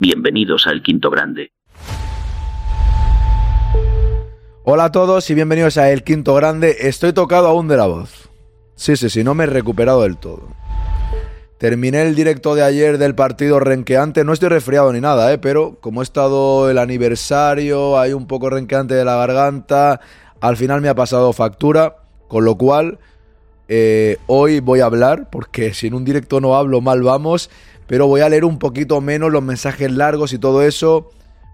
Bienvenidos al Quinto Grande. Hola a todos y bienvenidos a El Quinto Grande. Estoy tocado aún de la voz. Sí, sí, sí, no me he recuperado del todo. Terminé el directo de ayer del partido renqueante. No estoy resfriado ni nada, ¿eh? pero como he estado el aniversario, hay un poco renqueante de la garganta. Al final me ha pasado factura, con lo cual eh, hoy voy a hablar, porque si en un directo no hablo mal vamos, pero voy a leer un poquito menos los mensajes largos y todo eso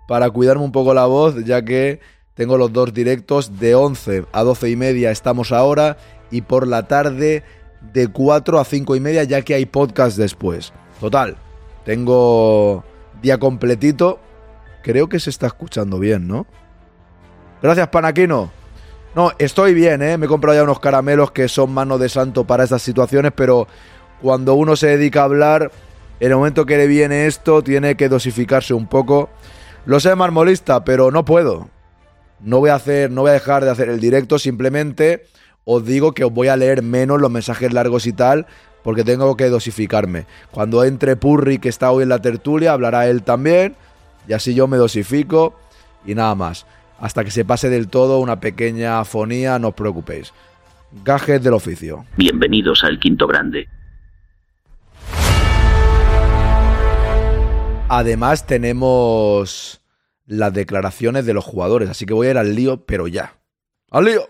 para cuidarme un poco la voz, ya que tengo los dos directos de 11 a 12 y media estamos ahora y por la tarde de 4 a 5 y media ya que hay podcast después. Total, tengo día completito. Creo que se está escuchando bien, ¿no? Gracias, Panaquino. No, estoy bien, ¿eh? Me he comprado ya unos caramelos que son mano de santo para estas situaciones, pero cuando uno se dedica a hablar, en el momento que le viene esto, tiene que dosificarse un poco. Lo sé, marmolista, pero no puedo. No voy a hacer, no voy a dejar de hacer el directo, simplemente os digo que os voy a leer menos los mensajes largos y tal, porque tengo que dosificarme. Cuando entre Purri, que está hoy en la tertulia, hablará él también, y así yo me dosifico y nada más. Hasta que se pase del todo una pequeña afonía, no os preocupéis. Gajes del oficio. Bienvenidos al Quinto Grande. Además tenemos las declaraciones de los jugadores, así que voy a ir al lío, pero ya. ¡Al lío!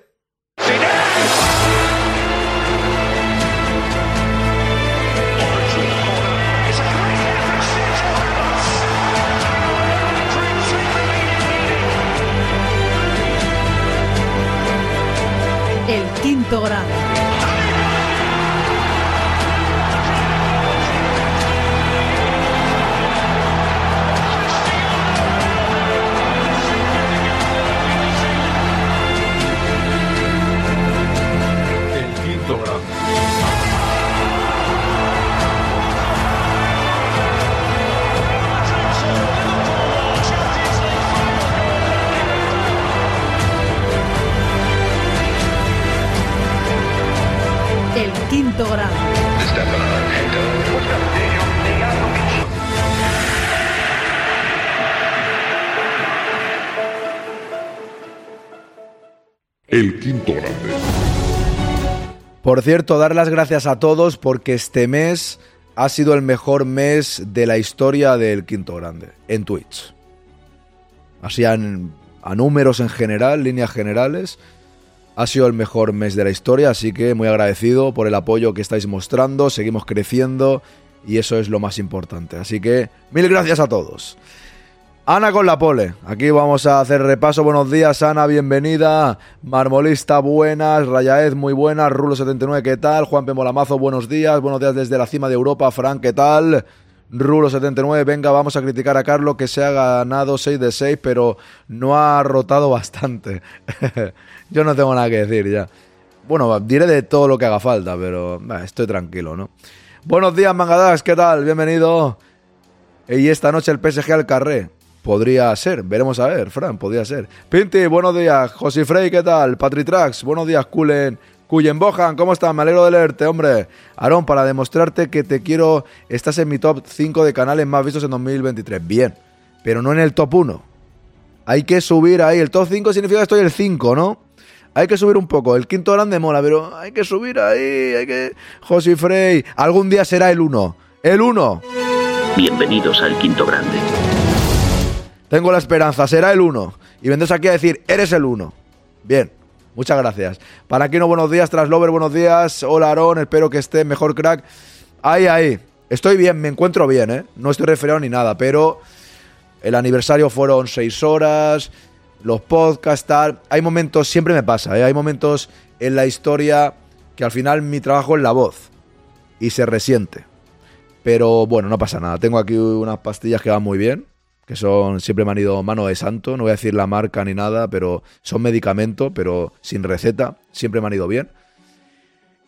El quinto grado. El quinto grande. Por cierto, dar las gracias a todos porque este mes ha sido el mejor mes de la historia del Quinto Grande en Twitch. Así en- a números en general, líneas generales, ha sido el mejor mes de la historia, así que muy agradecido por el apoyo que estáis mostrando, seguimos creciendo y eso es lo más importante. Así que mil gracias a todos. Ana con la pole. Aquí vamos a hacer repaso. Buenos días, Ana, bienvenida. Marmolista, buenas. Rayaez, muy buenas. Rulo79, ¿qué tal? Juan. Molamazo, buenos días. Buenos días desde la cima de Europa. Frank, ¿qué tal? Rulo79, venga, vamos a criticar a Carlos que se ha ganado 6 de 6, pero no ha rotado bastante. Yo no tengo nada que decir ya. Bueno, diré de todo lo que haga falta, pero estoy tranquilo, ¿no? Buenos días, Mangadax, ¿qué tal? Bienvenido. Y esta noche el PSG al carré. Podría ser, veremos a ver, Fran, podría ser. Pinti, buenos días. José Frey, ¿qué tal? Patritrax, buenos días, Kulen. Cuyen Bojan, ¿cómo estás? Me alegro de leerte, hombre. Aarón, para demostrarte que te quiero, estás en mi top 5 de canales más vistos en 2023. Bien, pero no en el top 1. Hay que subir ahí. El top 5 significa que estoy el 5, ¿no? Hay que subir un poco. El quinto grande mola, pero hay que subir ahí. Hay que. José Frey. Algún día será el 1. El 1. Bienvenidos al Quinto Grande. Tengo la esperanza, será el 1. Y vendrás aquí a decir, eres el 1. Bien, muchas gracias. Para Aquino, buenos días. Traslover, buenos días. Hola, Aarón, espero que esté mejor, crack. Ahí, ahí. Estoy bien, me encuentro bien, ¿eh? No estoy resfriado ni nada, pero el aniversario fueron seis horas, los podcasts, tal. Hay momentos, siempre me pasa, ¿eh? Hay momentos en la historia que al final mi trabajo es la voz y se resiente. Pero bueno, no pasa nada. Tengo aquí unas pastillas que van muy bien, que son, siempre me han ido mano de santo. No voy a decir la marca ni nada, pero son medicamentos, pero sin receta. Siempre me han ido bien.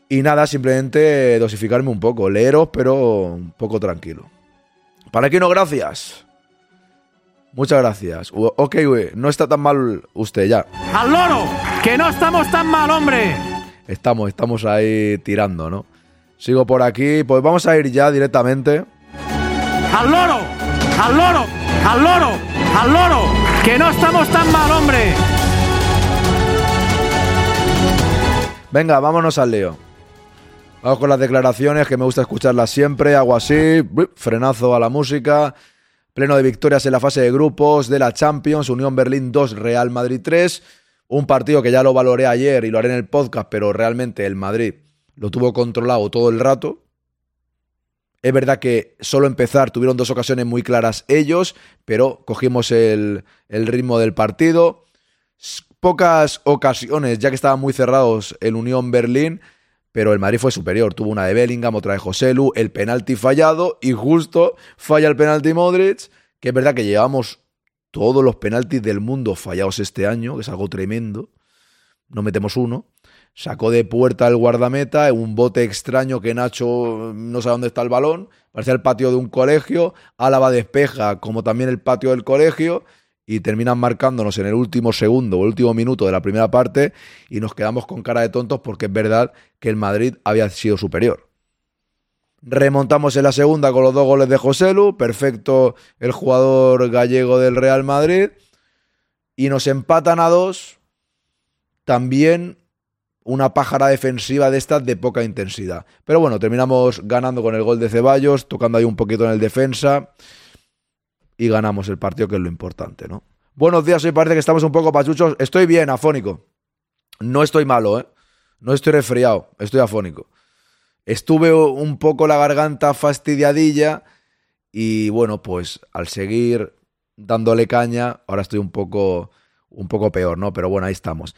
Y nada, simplemente dosificarme un poco. Leeros, pero un poco tranquilo. Para que no, gracias. Muchas gracias. Ok, güey, no está tan mal usted ya. ¡Al loro! ¡Que no estamos tan mal, hombre! Estamos, estamos ahí tirando, ¿no? Sigo por aquí. Pues vamos a ir ya directamente. ¡Al loro! al loro, al loro, al loro, que no estamos tan mal, hombre. Venga, vámonos al lío. Vamos con las declaraciones, que me gusta escucharlas siempre. Hago así, frenazo a la música. Pleno de victorias en la fase de grupos de la Champions. Unión Berlín 2, Real Madrid 3. Un partido que ya lo valoré ayer y lo haré en el podcast, pero realmente el Madrid lo tuvo controlado todo el rato. Es verdad que solo empezar tuvieron dos ocasiones muy claras ellos, pero cogimos el, ritmo del partido. Pocas ocasiones, ya que estaban muy cerrados el Unión Berlín, pero el Madrid fue superior. Tuvo una de Bellingham, otra de Joselu, el penalti fallado y justo falla el penalti Modric, que es verdad que llevamos todos los penaltis del mundo fallados este año, que es algo tremendo. No metemos uno. Sacó de puerta el guardameta, un bote extraño que Nacho no sabe dónde está el balón. Parecía el patio de un colegio. Álava despeja, como también el patio del colegio. Y terminan marcándonos en el último segundo o el último minuto de la primera parte. Y nos quedamos con cara de tontos porque es verdad que el Madrid había sido superior. Remontamos en la segunda con los dos goles de Joselu. Perfecto el jugador gallego del Real Madrid. Y nos empatan a dos. También una pájara defensiva de estas de poca intensidad. Pero bueno, terminamos ganando con el gol de Ceballos, tocando ahí un poquito en el defensa. Y ganamos el partido, que es lo importante, ¿no? Buenos días, hoy parece que estamos un poco pachuchos. Estoy bien, afónico. No estoy malo, ¿eh? No estoy resfriado, estoy afónico. Estuve un poco la garganta fastidiadilla y bueno, pues al seguir dándole caña, ahora estoy un poco un poco peor, ¿no? Pero bueno, ahí estamos.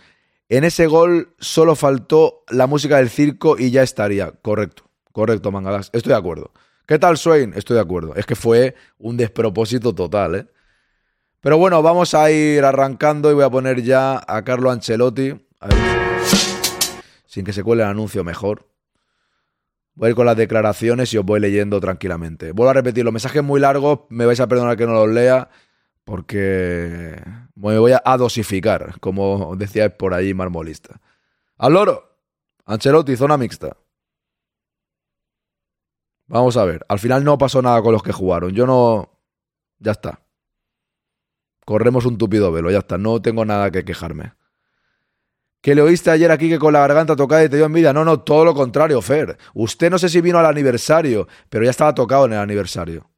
En ese gol solo faltó la música del circo y ya estaría. Correcto, correcto, Mangalas. Estoy de acuerdo. ¿Qué tal, Swain? Estoy de acuerdo. Es que fue un despropósito total, ¿eh? Pero bueno, vamos a ir arrancando y voy a poner ya a Carlo Ancelotti. Sin que se cuele el anuncio mejor. Voy a ir con las declaraciones y os voy leyendo tranquilamente. Vuelvo a repetir, los mensajes muy largos, me vais a perdonar que no los lea, porque me voy a dosificar, como decía por ahí Marmolista. Al loro, Ancelotti, zona mixta. Vamos a ver, al final no pasó nada con los que jugaron. Yo no... Ya está. Corremos un tupido velo, ya está. No tengo nada que quejarme. Que le oíste ayer aquí que con la garganta tocada y te dio envidia. No, no, todo lo contrario, Fer. Usted no sé si vino al aniversario, pero ya estaba tocado en el aniversario.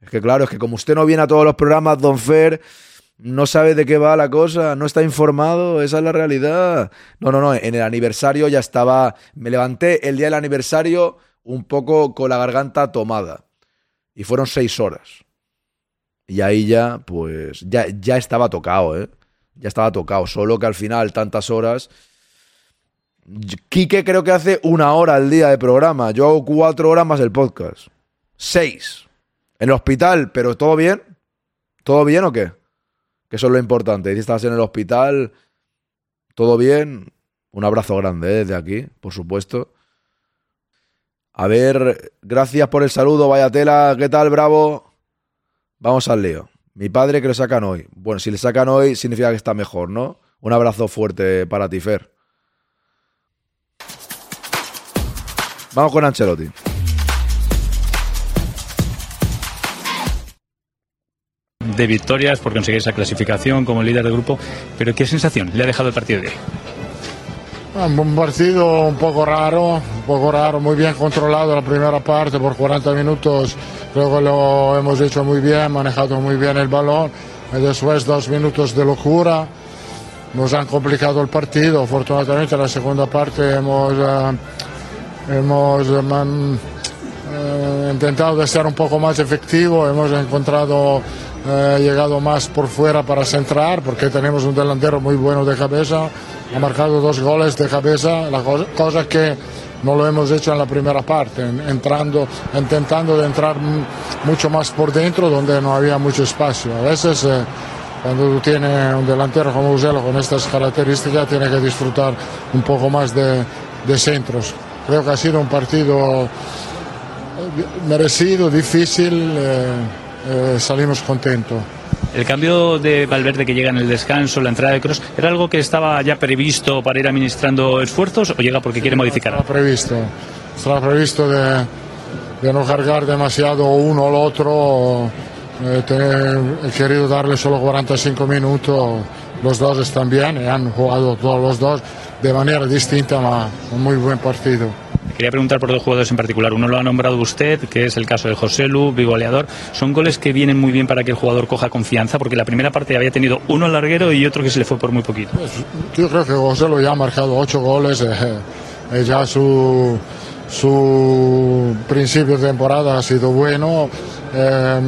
Es que claro, es que como usted no viene a todos los programas, don Fer, no sabe de qué va la cosa, no está informado, esa es la realidad. No, no, no, en el aniversario ya estaba, me levanté el día del aniversario un poco con la garganta tomada. Y fueron seis horas. Y ahí ya, pues, ya, ya estaba tocado, ¿eh? Ya estaba tocado, solo que al final, tantas horas... Quique creo que hace una hora al día de programa. Yo hago cuatro horas más el podcast. Seis. En el hospital, pero ¿todo bien? ¿Todo bien o qué? Que eso es lo importante. Si estás en el hospital, ¿todo bien? Un abrazo grande ¿eh? desde aquí, por supuesto. A ver, gracias por el saludo, vaya tela, ¿qué tal, bravo? Vamos al lío. Mi padre que le sacan hoy. Bueno, si le sacan hoy significa que está mejor, ¿no? Un abrazo fuerte para ti, Fer. Vamos con Ancelotti. De victorias por conseguir esa clasificación como líder del grupo, pero ¿qué sensación le ha dejado el partido de hoy? Un partido un poco raro, un poco raro, muy bien controlado la primera parte por 40 minutos, creo que lo hemos hecho muy bien, manejado muy bien el balón, y después dos minutos de locura, nos han complicado el partido, afortunadamente en la segunda parte hemos, eh, hemos eh, eh, intentado de ser un poco más efectivo, hemos encontrado eh, llegado más por fuera para centrar, porque tenemos un delantero muy bueno de cabeza, ha marcado dos goles de cabeza, la cosa, cosa que no lo hemos hecho en la primera parte, entrando, intentando de entrar mucho más por dentro donde no había mucho espacio. A veces eh, cuando tú tienes un delantero como Uselo con estas características tiene que disfrutar un poco más de, de centros. Creo que ha sido un partido merecido, difícil. Eh, eh, salimos contentos. El cambio de Valverde que llega en el descanso, la entrada de Cross, ¿era algo que estaba ya previsto para ir administrando esfuerzos o llega porque quiere modificar? Estaba previsto, estaba previsto de, de no cargar demasiado uno al otro eh, te- he querido darle solo 45 minutos. Los dos están bien y han jugado todos los dos de manera distinta, ma un muy buen partido. Quería preguntar por dos jugadores en particular. Uno lo ha nombrado usted, que es el caso de José Lu, bigoleador. ¿Son goles que vienen muy bien para que el jugador coja confianza? Porque la primera parte había tenido uno larguero y otro que se le fue por muy poquito. Yo creo que José lo ya ha marcado ocho goles eh, y ya su, su principio de temporada ha sido bueno. Eh,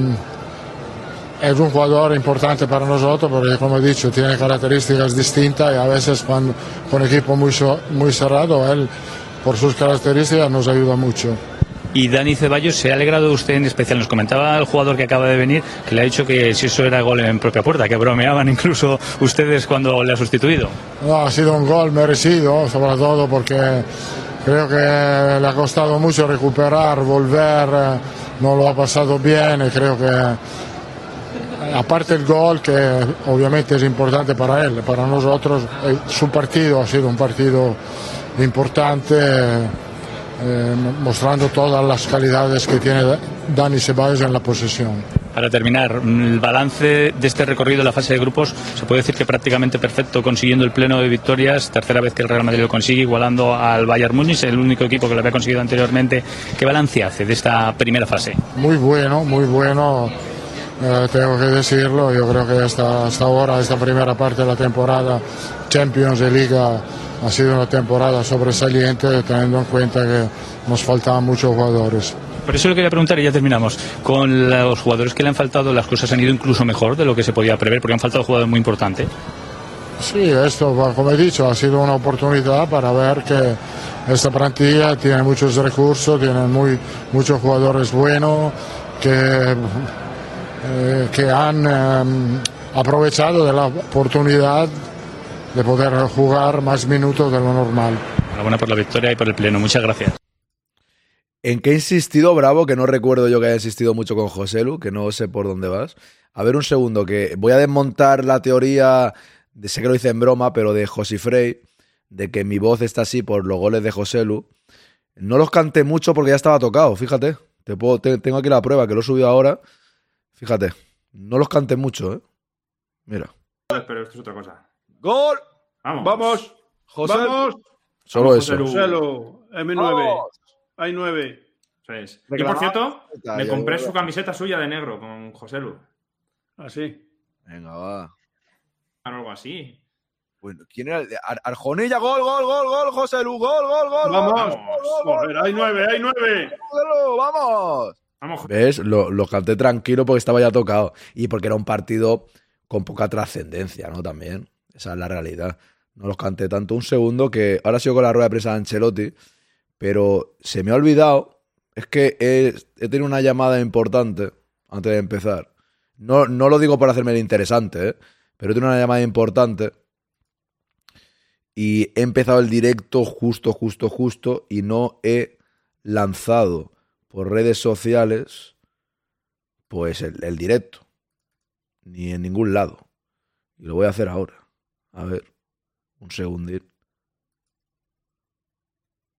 es un jugador importante para nosotros porque, como he dicho, tiene características distintas y a veces cuando con equipo muy, muy cerrado, él por sus características nos ayuda mucho. Y Dani Ceballos, se ha alegrado usted en especial. Nos comentaba el jugador que acaba de venir que le ha dicho que si eso era gol en propia puerta, que bromeaban incluso ustedes cuando le ha sustituido. No, ha sido un gol merecido, sobre todo porque creo que le ha costado mucho recuperar, volver, no lo ha pasado bien y creo que aparte el gol que obviamente es importante para él, para nosotros, eh, su partido ha sido un partido importante, eh, mostrando todas las calidades que tiene Dani Ceballos en la posesión. Para terminar, el balance de este recorrido en la fase de grupos se puede decir que prácticamente perfecto, consiguiendo el pleno de victorias, tercera vez que el Real Madrid lo consigue, igualando al Bayern Múnich, el único equipo que lo había conseguido anteriormente. ¿Qué balance hace de esta primera fase? Muy bueno, muy bueno, eh, tengo que decirlo. Yo creo que hasta, hasta ahora, esta primera parte de la temporada, Champions y Liga, ha sido una temporada sobresaliente, teniendo en cuenta que nos faltaban muchos jugadores. Por eso le quería preguntar y ya terminamos. Con los jugadores que le han faltado, las cosas han ido incluso mejor de lo que se podía prever, porque han faltado jugadores muy importantes. Sí, esto, como he dicho, ha sido una oportunidad para ver que esta plantilla tiene muchos recursos, tiene muy, muchos jugadores buenos que, eh, que han eh, aprovechado de la oportunidad de poder jugar más minutos de lo normal. Enhorabuena por la victoria y por el pleno. Muchas gracias. ¿En qué he insistido, Bravo? Que no recuerdo yo que haya insistido mucho con José Lu, que no sé por dónde vas. A ver, un segundo, que voy a desmontar la teoría, de, sé que lo hice en broma, pero de José Frey, de que mi voz está así por los goles de José Lu. No los canté mucho porque ya estaba tocado, fíjate. Te puedo, te- tengo aquí la prueba, que lo he subido ahora. Fíjate, no los canté mucho, ¿eh? Mira. Pero esto es otra cosa. ¡Gol! Vamos. ¡Vamos! José, ¡Vamos! solo Vamos, eso. José Lu. Joselo, M9. Vamos. Hay 9. Eso es. Y por cierto, me compré su camiseta suya de negro con José Lu. Así. Venga, va. Algo así. Bueno, ¿quién era? el de- Ar- Arjonilla, gol, gol, gol, gol, José Lu, gol, gol, gol. ¡Vamos! gol, gol, gol, Joder, hay 9, hay 9. José Lu, ¡Vamos! Vamos, José. ¿Ves? Lo, lo canté tranquilo porque estaba ya tocado. Y porque era un partido con poca trascendencia, ¿no? También. Esa es la realidad. No los canté tanto. Un segundo que ahora sigo con la rueda de prensa de Ancelotti, pero se me ha olvidado. Es que he, tenido una llamada importante antes de empezar. No, no lo digo por hacerme el interesante, ¿eh? pero he tenido una llamada importante. Y he empezado el directo justo, justo, justo. Y no he lanzado por redes sociales, pues el directo. Ni en ningún lado. Y lo voy a hacer ahora. A ver, un segundín.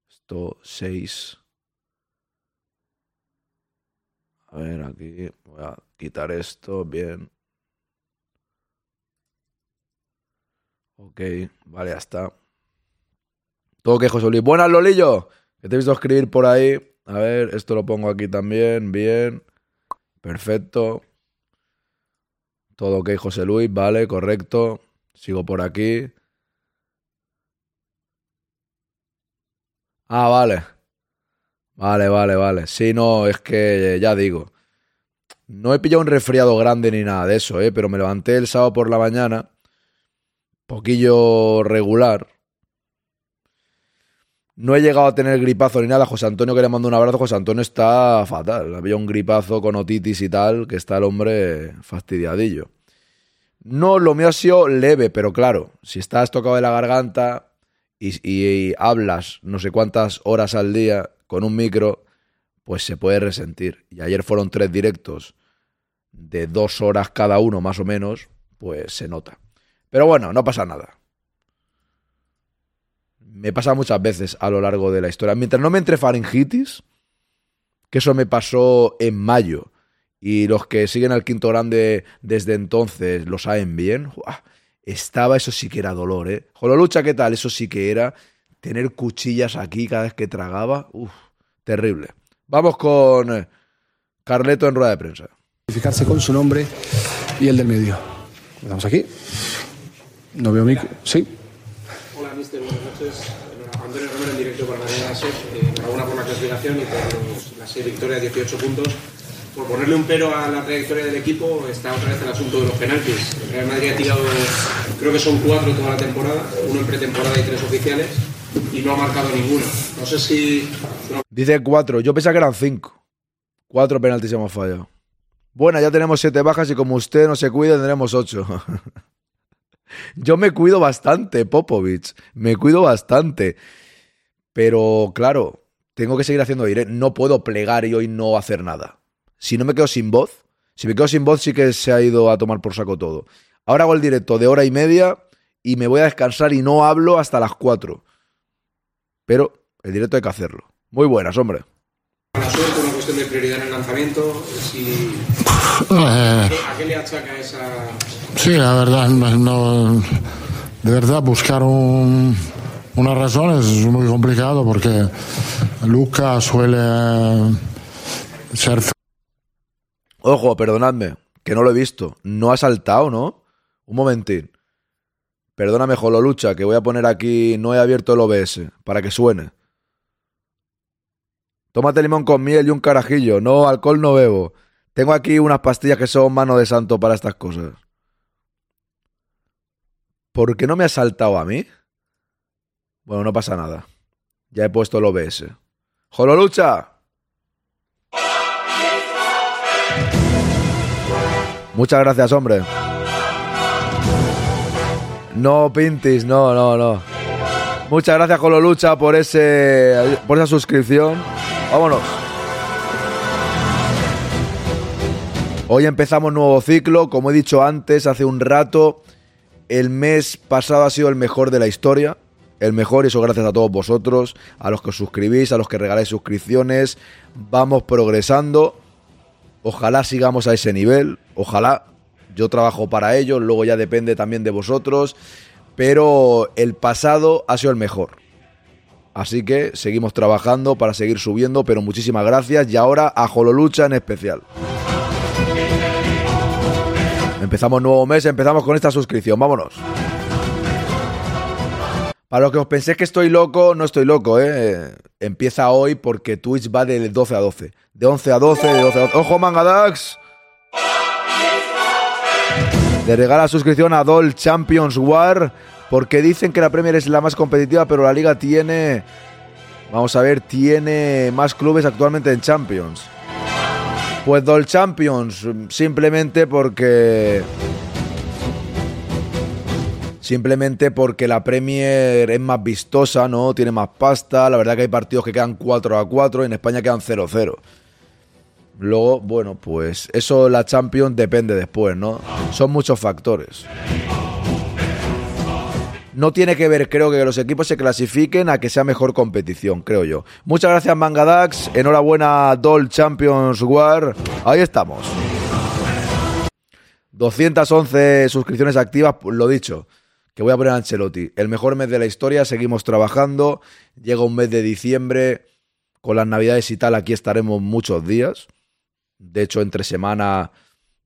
Esto, 6. A ver, aquí voy a quitar esto, bien. Ok, vale, ya está. Todo que José Luis. Buenas, Lolillo. Que te he visto escribir por ahí. A ver, esto lo pongo aquí también. Bien. Perfecto. Todo ok, José Luis. Vale, correcto. Sigo por aquí. Ah, vale. Vale, vale, vale. Sí, no, es que ya digo. No he pillado un resfriado grande ni nada de eso, ¿eh? Pero me levanté el sábado por la mañana. Poquillo regular. No he llegado a tener gripazo ni nada. José Antonio, que le mando un abrazo. José Antonio está fatal. Había un gripazo con otitis y tal, que está el hombre fastidiadillo. No, lo mío ha sido leve, pero claro, si estás tocado de la garganta y, y hablas no sé cuántas horas al día con un micro, pues se puede resentir. Y ayer fueron tres directos de dos horas cada uno, más o menos, pues se nota. Pero bueno, no pasa nada. Me pasa muchas veces a lo largo de la historia. Mientras no me entre faringitis, que eso me pasó en mayo y los que siguen al quinto grande desde entonces lo saben bien. ¡Uah! Estaba, eso sí que era dolor, ¿eh? Jololucha, ¿qué tal? Eso sí que era tener cuchillas aquí cada vez que tragaba. Uf, terrible. Vamos con eh, Carleto en rueda de prensa. Identificarse con su nombre y el del medio. Estamos aquí. No veo micro. Sí. Hola, mister. Buenas noches. Antonio Romero en directo para. Eh, enhorabuena por la clasificación y por las seis victorias, 18 puntos. Por ponerle un pero a la trayectoria del equipo está otra vez el asunto de los penaltis. El Real Madrid ha tirado, creo que son cuatro toda la temporada, uno en pretemporada y tres oficiales, y no ha marcado ninguno. No sé si Dice cuatro. Yo pensaba que eran cinco. Cuatro penaltis hemos fallado. Bueno, ya tenemos siete bajas y como usted no se cuida, tendremos ocho. Yo me cuido bastante, Popovich. Me cuido bastante. Pero claro, tengo que seguir haciendo directo. No puedo plegar y hoy no hacer nada. Si no me quedo sin voz, si me quedo sin voz, sí que se ha ido a tomar por saco todo. Ahora hago el directo de hora y media y me voy a descansar y no hablo hasta las cuatro. Pero el directo hay que hacerlo. Muy buenas, hombre. mala suerte, una cuestión de prioridad en el lanzamiento. Si, Eh, ¿A qué le achaca esa, sí, la verdad, no- de verdad buscar un- una razón es muy complicado porque Luca suele ser Ojo, perdonadme, que no lo he visto. No ha saltado, ¿no? Un momentín. Perdóname, Jololucha, que voy a poner aquí. No he abierto el OBS para que suene. Tómate limón con miel y un carajillo. No, alcohol no bebo. Tengo aquí unas pastillas que son mano de santo para estas cosas. ¿Por qué no me ha saltado a mí? Bueno, no pasa nada. Ya he puesto el OBS. ¡Jololucha! Muchas gracias, hombre. No, Pintis, no, no, no. Muchas gracias, Cololucha, por ese. por esa suscripción. Vámonos. Hoy empezamos nuevo ciclo. Como he dicho antes, hace un rato, el mes pasado ha sido el mejor de la historia. El mejor, y eso gracias a todos vosotros, a los que os suscribís, a los que regaláis suscripciones. Vamos progresando. Ojalá sigamos a ese nivel, ojalá. Yo trabajo para ello, luego ya depende también de vosotros, pero el pasado ha sido el mejor. Así que seguimos trabajando para seguir subiendo, pero muchísimas gracias y ahora a Jololucha en especial. Empezamos nuevo mes, empezamos con esta suscripción, vámonos. Para los que os penséis que estoy loco, no estoy loco, ¿eh? Empieza hoy porque Twitch va de 12 a 12. De 11 a 12, de 12 a 12. ¡Ojo, Mangadax! Le regala suscripción a Doll Champions War porque dicen que la Premier es la más competitiva, pero la liga tiene... Vamos a ver, tiene más clubes actualmente en Champions. Pues Doll Champions, simplemente porque... Simplemente porque la Premier es más vistosa, ¿no? Tiene más pasta. La verdad que hay partidos que quedan 4 a 4 y en España quedan 0 a 0. Luego, bueno, pues eso la Champions depende después, ¿no? Son muchos factores. No tiene que ver, creo, que los equipos se clasifiquen a que sea mejor competición, creo yo. Muchas gracias, Mangadax. Enhorabuena, Doll Champions War. Ahí estamos. 211 suscripciones activas, lo dicho, que voy a poner a Ancelotti. El mejor mes de la historia, seguimos trabajando. Llega un mes de diciembre, con las navidades y tal, aquí estaremos muchos días. De hecho, entre semana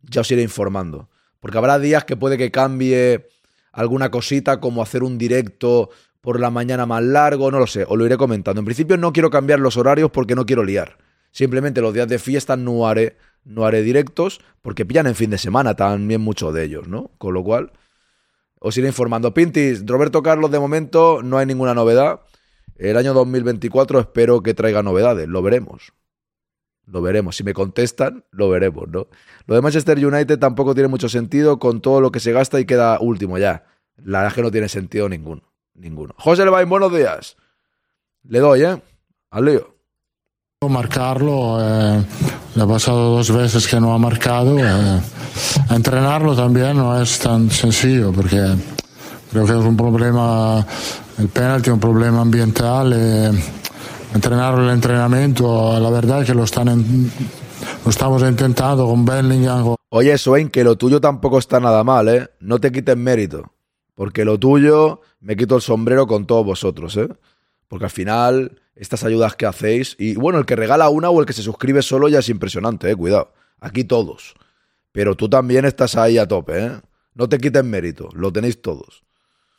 ya os iré informando. Porque habrá días que puede que cambie alguna cosita, como hacer un directo por la mañana más largo, no lo sé, os lo iré comentando. En principio no quiero cambiar los horarios porque no quiero liar. Simplemente los días de fiesta no haré, no haré directos porque pillan en fin de semana también muchos de ellos, ¿no? Con lo cual, os iré informando. Pintis, Roberto Carlos, de momento no hay ninguna novedad. El año 2024 espero que traiga novedades, lo veremos. Lo veremos. Si me contestan, lo veremos, ¿no? Lo de Manchester United tampoco tiene mucho sentido con todo lo que se gasta y queda último ya. La verdad que no tiene sentido ninguno. Ninguno. José Levain, buenos días. Le doy, ¿eh? Al lío. marcarlo, eh, le ha pasado dos veces que no ha marcado. eh, entrenarlo también no es tan sencillo porque creo que es un problema, el penalti es un problema ambiental. eh, entrenar el entrenamiento, la verdad es que lo están en- lo estamos intentando con Bellingham. Oye, Swain, que lo tuyo tampoco está nada mal, ¿eh? No te quites mérito. Porque lo tuyo, me quito el sombrero con todos vosotros, ¿eh? Porque al final, estas ayudas que hacéis, y bueno, el que regala una o el que se suscribe solo ya es impresionante, ¿eh? Cuidado. Aquí todos. Pero tú también estás ahí a tope, ¿eh? No te quites mérito, lo tenéis todos.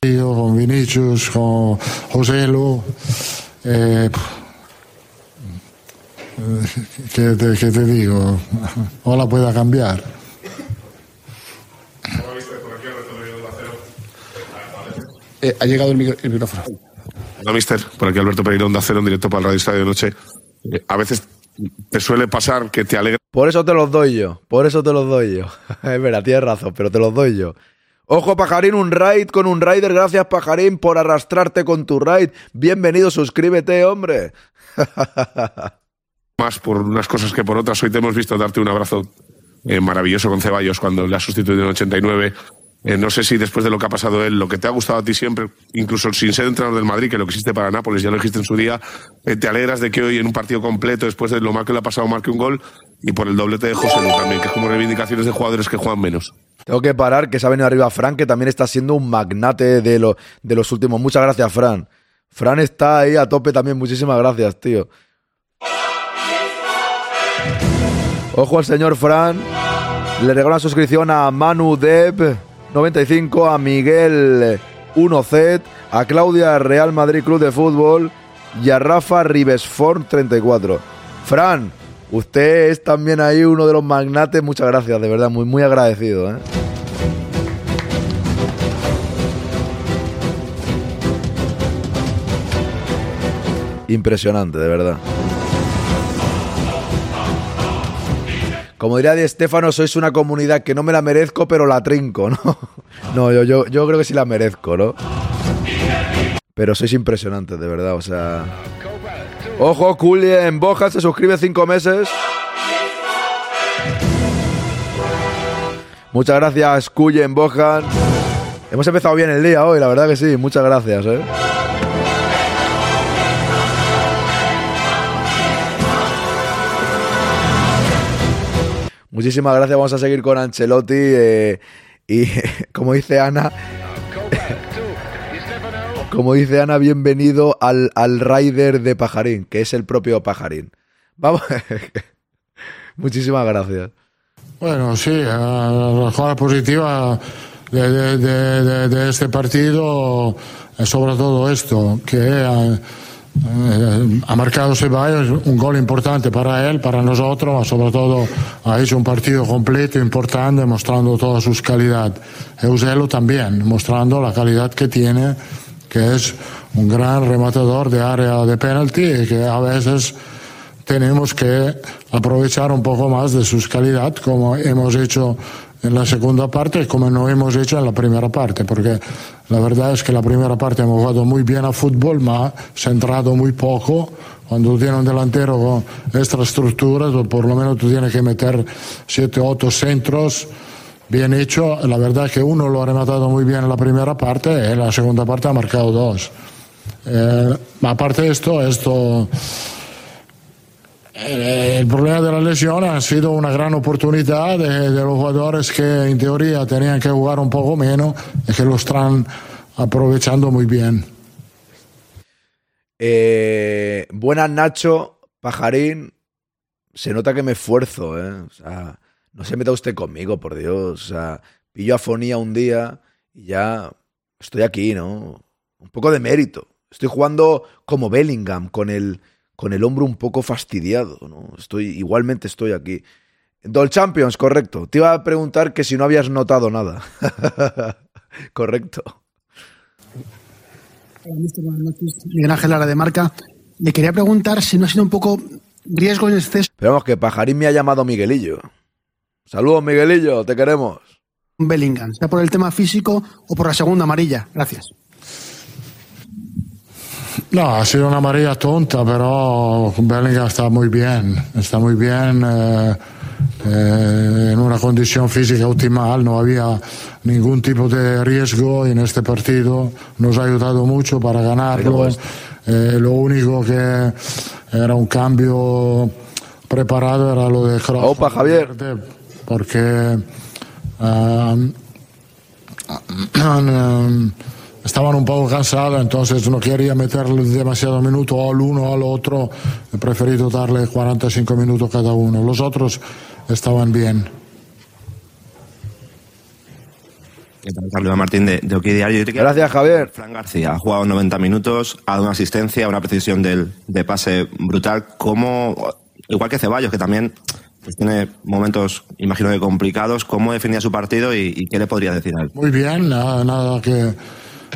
Yo, con Vinicius, con José Lu. Eh, eh, ¿qué, te, qué te digo? Ola pueda cambiar. Eh, ha llegado el, micro- el micrófono. Hola, mister. Por aquí Alberto Pereira, Onda Cero, en directo para el Radio Estadio de Noche. Eh, A veces te suele pasar que te alegra Por eso te los doy yo, por eso te los doy yo. es verdad, tienes razón, pero te los doy yo. Ojo, Pajarín, un raid con un rider. Gracias, Pajarín, por arrastrarte con tu raid. Bienvenido, suscríbete, hombre. más por unas cosas que por otras. Hoy te hemos visto darte un abrazo eh, maravilloso con Ceballos cuando le has sustituido en 89. Eh, no sé si después de lo que ha pasado él, lo que te ha gustado a ti siempre, incluso sin ser entrenador del Madrid, que lo que hiciste para Nápoles, ya lo dijiste en su día, eh, te alegras de que hoy en un partido completo, después de lo mal que le ha pasado, marque un gol y por el doblete de José Lu también, que es como reivindicaciones de jugadores que juegan menos. Tengo que parar, que se ha venido arriba Fran, que también está siendo un magnate de, lo- de los últimos. Muchas gracias, Fran. Fran está ahí a tope también. Muchísimas gracias, tío. Ojo al señor Fran. Le regalo una suscripción a Manu Deb 95, a Miguel 1Z, a Claudia Real Madrid Club de Fútbol y a Rafa Ribesform 34. Fran, usted es también ahí uno de los magnates. Muchas gracias, de verdad, muy, muy agradecido. ¿eh? Impresionante, de verdad. Como diría Di Stefano, sois una comunidad que no me la merezco, pero la trinco, ¿no? No, yo, yo, yo creo que sí la merezco, ¿no? Pero sois impresionantes, de verdad, o sea... Ojo, Culien Boja se suscribe cinco meses. Muchas gracias, Cullen Bojan. Hemos empezado bien el día hoy, la verdad que sí. Muchas gracias, ¿eh? Muchísimas gracias. Vamos a seguir con Ancelotti. eh, y como dice Ana, como dice Ana, bienvenido al, al Rider de Pajarín, que es el propio Pajarín. Vamos. Muchísimas gracias. Bueno, sí, la cosa positiva de, de- este partido es sobre todo esto, que eh, eh, ha marcado Ceballos un gol importante para él, para nosotros, sobre todo ha hecho un partido completo, importante, mostrando toda su calidad. Euselo también, mostrando la calidad que tiene, que es un gran rematador de área de penalti y que a veces tenemos que aprovechar un poco más de su calidad como hemos hecho en la segunda parte y como no hemos hecho en la primera parte, porque la verdad es que la primera parte hemos jugado muy bien a fútbol, ma centrado muy poco. Cuando tú tienes un delantero con esta estructura, tú por lo menos tú tienes que meter 7 o 8 centros bien hecho. La verdad es que uno lo ha rematado muy bien en la primera parte y en la segunda parte ha marcado dos. Eh, aparte de esto, esto eh, el problema de la lesión ha sido una gran oportunidad de, de los jugadores que en teoría tenían que jugar un poco menos y que lo están aprovechando muy bien. Eh, buenas, Nacho, Pajarín. Se nota que me esfuerzo, ¿eh? O sea, no se meta usted conmigo, por Dios. O sea, pillo afonía un día y ya estoy aquí, ¿no? Un poco de mérito. Estoy jugando como Bellingham, con el, con el hombro un poco fastidiado, ¿no? Estoy, igualmente estoy aquí. Dol Champions, correcto. Te iba a preguntar que si no habías notado nada. correcto. Buenas noches. Miguel Ángel Lara de Marca. Le quería preguntar si no ha sido un poco riesgo en exceso Pero vamos, que Pajarín me ha llamado Miguelillo. Saludos, Miguelillo, te queremos. Bellingham, sea por el tema físico o por la segunda amarilla. Gracias. No, ha sido una amarilla tonta, pero Bellingham está muy bien, está muy bien, eh, eh, en una condición física optimal, no había ningún tipo de riesgo en este partido, nos ha ayudado mucho para ganarlo. Eh, lo único que era un cambio preparado era lo de Kroos. Opa, Javier. Porque um, um, estaban un poco cansados, entonces no quería meterle demasiado minutos al uno o al otro. He preferido darle 45 minutos cada uno. Los otros estaban bien. ¿Qué tal, Carlos Martín de, de OK Diario? Gracias, Javier. Fran García ha jugado 90 minutos, ha dado una asistencia, una precisión del, de pase brutal. ¿Cómo, igual que Ceballos, que también pues, tiene momentos, imagino que complicados, ¿cómo definía su partido y, qué le podría decir a él? Muy bien, nada, nada que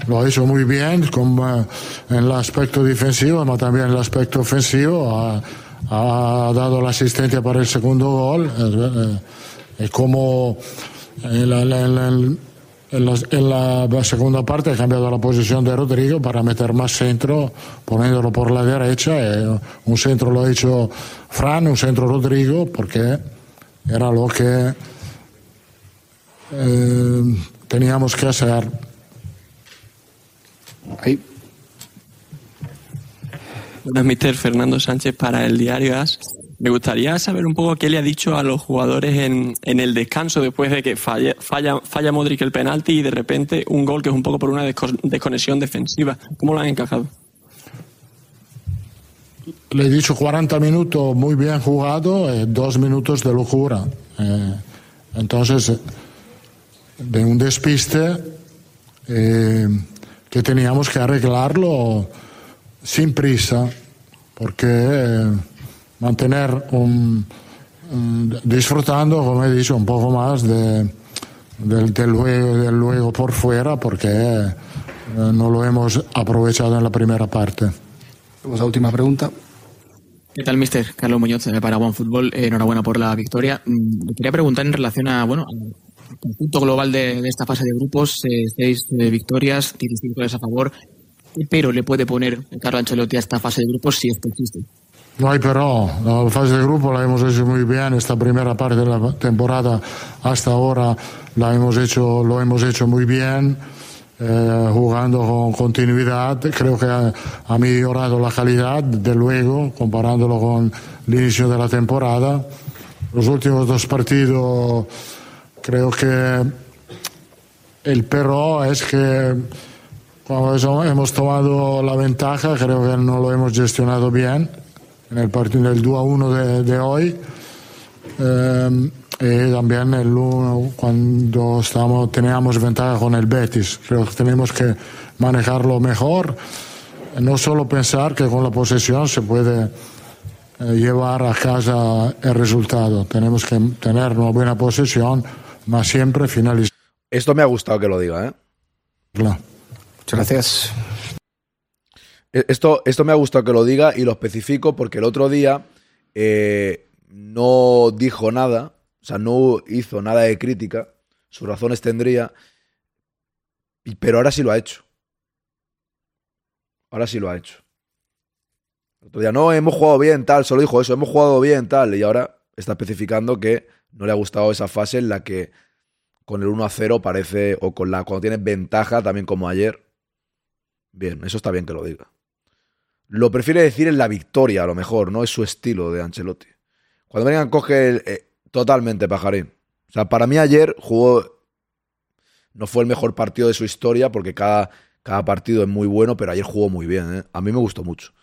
lo ha hecho muy bien con, eh, en el aspecto defensivo, pero también en el aspecto ofensivo. Ha, dado la asistencia para el segundo gol. Eh, eh, Es como en la- en la segunda parte ha cambiado la posición de Rodrigo para meter más centro, poniéndolo por la derecha. Eh, Un centro lo ha hecho Fran, un centro Rodrigo, porque era lo que eh, teníamos que hacer. Ahí. Buenas, mister Fernando Sánchez para el diario AS. Me gustaría saber un poco qué le ha dicho a los jugadores en, el descanso después de que falla, falla, Modric el penalti y de repente un gol que es un poco por una desco- desconexión defensiva. ¿Cómo lo han encajado? Le he dicho 40 minutos muy bien jugado, eh, dos minutos de locura. Eh, entonces, eh, de un despiste eh, que teníamos que arreglarlo sin prisa, porque mantener un, un- disfrutando, como he dicho, un poco más de, del, del luego, del luego por fuera, porque eh, no lo hemos aprovechado en la primera parte. Vamos a la última pregunta. ¿Qué tal, mister? Carlos Muñoz, eh, para OneFootball. Eh, enhorabuena por la victoria. Mm, Le quería preguntar en relación a, bueno, al conjunto global de, de esta fase de grupos. Eh, seis eh, victorias, 17 goles a favor. ¿Qué pero le puede poner Carlo Ancelotti a esta fase de grupos si es que existe? No hay pero, la fase de grupo la hemos hecho muy bien, esta primera parte de la temporada hasta ahora la hemos hecho, lo hemos hecho muy bien, eh, jugando con continuidad, creo que ha, ha mejorado la calidad, de luego, comparándolo con el inicio de la temporada. Los últimos dos partidos creo que el pero es que cuando hemos tomado la ventaja, creo que no lo hemos gestionado bien en el partido del 2 a 1 de, de hoy. Eh, y también el uno, cuando estamos, teníamos ventaja con el Betis. Creo que tenemos que manejarlo mejor. No solo pensar que con la posesión se puede eh, llevar a casa el resultado. Tenemos que tener una buena posesión, más siempre finalizar. Esto me ha gustado que lo diga, ¿eh? Muchas gracias. E- Esto, esto me ha gustado que lo diga y lo especifico porque el otro día eh, no dijo nada, o sea, no hizo nada de crítica, sus razones tendría, pero ahora sí lo ha hecho. Ahora sí lo ha hecho. El otro día, no, hemos jugado bien, tal, solo dijo eso, hemos jugado bien, tal, y ahora está especificando que no le ha gustado esa fase en la que con el 1 a 0 parece, o con la, cuando tienes ventaja, también como ayer. Bien, eso está bien que lo diga. Lo prefiere decir en la victoria, a lo mejor, no es su estilo de Ancelotti. Cuando vengan, coge eh, totalmente pajarín. O sea, para mí ayer jugó. No fue el mejor partido de su historia porque cada, cada partido es muy bueno, pero ayer jugó muy bien. ¿eh? A mí me gustó mucho.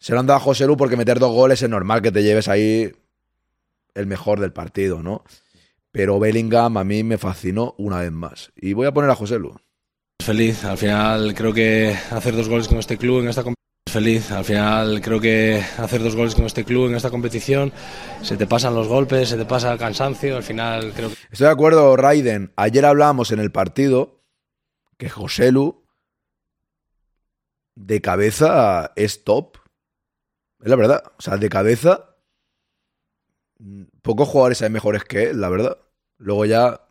Se lo han dado a José Lu porque meter dos goles es normal que te lleves ahí el mejor del partido, ¿no? Pero Bellingham a mí me fascinó una vez más. Y voy a poner a José Lu. Feliz, al final creo que hacer dos goles con este club en esta competición. Feliz, al final creo que hacer dos goles con este club en esta competición, se te pasan los golpes, se te pasa el cansancio, al final creo que... Estoy de acuerdo, Raiden. Ayer hablábamos en el partido que José Lu de cabeza es top. Es la verdad. O sea, de cabeza, mm, pocos jugadores hay mejores que él, la verdad. Luego ya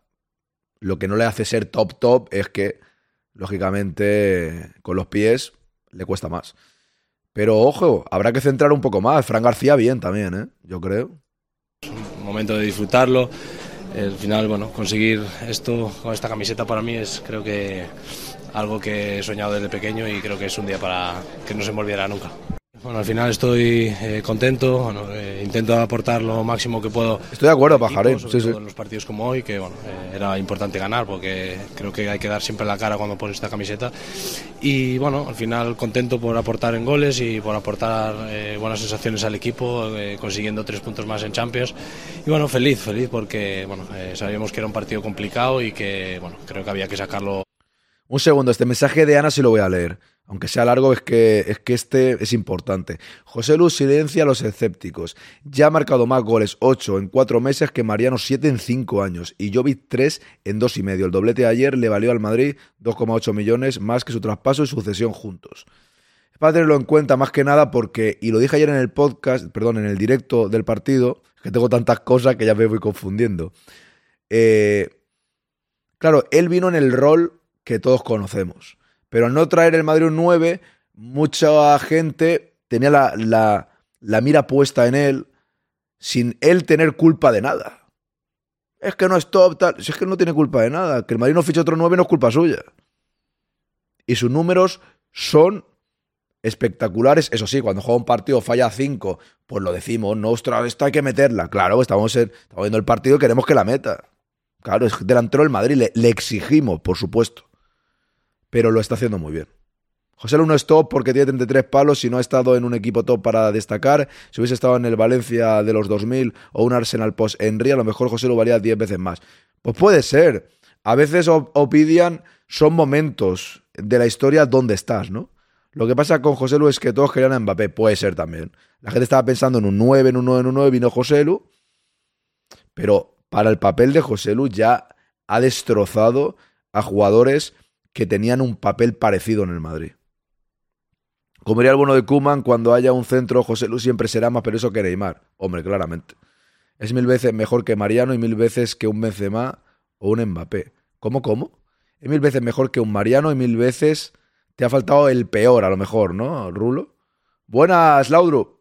lo que no le hace ser top top es que, lógicamente, con los pies le cuesta más. Pero ojo, habrá que centrar un poco más. Fran García bien también, ¿eh? Yo creo. un momento de disfrutarlo. Al final, bueno, conseguir esto con esta camiseta para mí es creo que algo que he soñado desde pequeño y creo que es un día para que no se me olvidará nunca. Bueno, al final estoy eh, contento, bueno, eh, intento aportar lo máximo que puedo. Estoy de acuerdo, sobre sí, sí. En los partidos como hoy, que bueno, eh, era importante ganar porque creo que hay que dar siempre la cara cuando pones esta camiseta. Y bueno, al final contento por aportar en goles y por aportar eh, buenas sensaciones al equipo, eh, consiguiendo tres puntos más en Champions. Y bueno, feliz, feliz porque bueno, eh, sabíamos que era un partido complicado y que bueno, creo que había que sacarlo Un segundo, este mensaje de Ana sí lo voy a leer. Aunque sea largo, es que, es que este es importante. José Luz silencia a los escépticos. Ya ha marcado más goles, 8 en 4 meses, que Mariano 7 en 5 años. Y Jovic 3 en 2 y medio. El doblete de ayer le valió al Madrid 2,8 millones más que su traspaso y su cesión juntos. Es para tenerlo en cuenta más que nada porque, y lo dije ayer en el podcast, perdón, en el directo del partido, que tengo tantas cosas que ya me voy confundiendo. Eh, claro, él vino en el rol que todos conocemos. Pero al no traer el Madrid un 9, mucha gente tenía la, la- la mira puesta en él sin él tener culpa de nada. Es que no es top, tal. Si es que no tiene culpa de nada. Que el Madrid no fiche otro 9 no es culpa suya. Y sus números son espectaculares. Eso sí, cuando juega un partido falla 5, pues lo decimos, no, ostras, esto hay que meterla. Claro, estamos, en- estamos viendo el partido y queremos que la meta. Claro, es delantero del Madrid, le exigimos, por supuesto. Pero lo está haciendo muy bien. José Lu no es top porque tiene 33 palos y no ha estado en un equipo top para destacar. Si hubiese estado en el Valencia de los 2000 o un Arsenal post Henry, a lo mejor José Lu valía 10 veces más. Pues puede ser. A veces Opidian son momentos de la historia donde estás, ¿no? Lo que pasa con José Lu es que todos querían a Mbappé. Puede ser también. La gente estaba pensando en un 9, en un 9, en un 9, vino José Lu. Pero para el papel de José Lu ya ha destrozado a jugadores que tenían un papel parecido en el Madrid. Como diría el bueno de Kuman, cuando haya un centro, José Lu siempre será más peligroso que Neymar. Hombre, claramente. Es mil veces mejor que Mariano y mil veces que un Benzema o un Mbappé. ¿Cómo, cómo? Es mil veces mejor que un Mariano y mil veces te ha faltado el peor, a lo mejor, ¿no, Rulo? Buenas, Laudrup.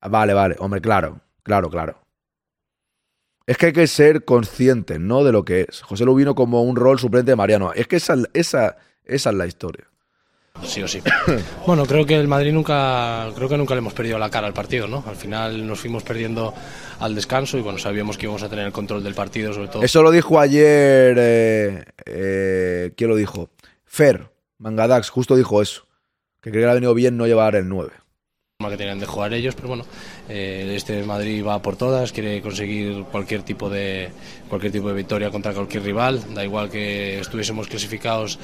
Ah, Vale, vale. Hombre, claro, claro, claro. Es que hay que ser consciente, ¿no? De lo que es. José Lu vino como un rol suplente de Mariano. Es que esa, esa, esa es la historia. Sí o sí. Bueno, creo que el Madrid nunca, creo que nunca le hemos perdido la cara al partido, ¿no? Al final nos fuimos perdiendo al descanso y bueno, sabíamos que íbamos a tener el control del partido, sobre todo. Eso lo dijo ayer. Eh, eh, ¿Quién lo dijo? Fer, Mangadax, justo dijo eso. Que cree que le ha venido bien no llevar el 9. forma que tenían de jugar ellos, pero bueno, este Madrid va por todas, quiere conseguir cualquier tipo de cualquier tipo de victoria contra cualquier rival, da igual que estuviésemos clasificados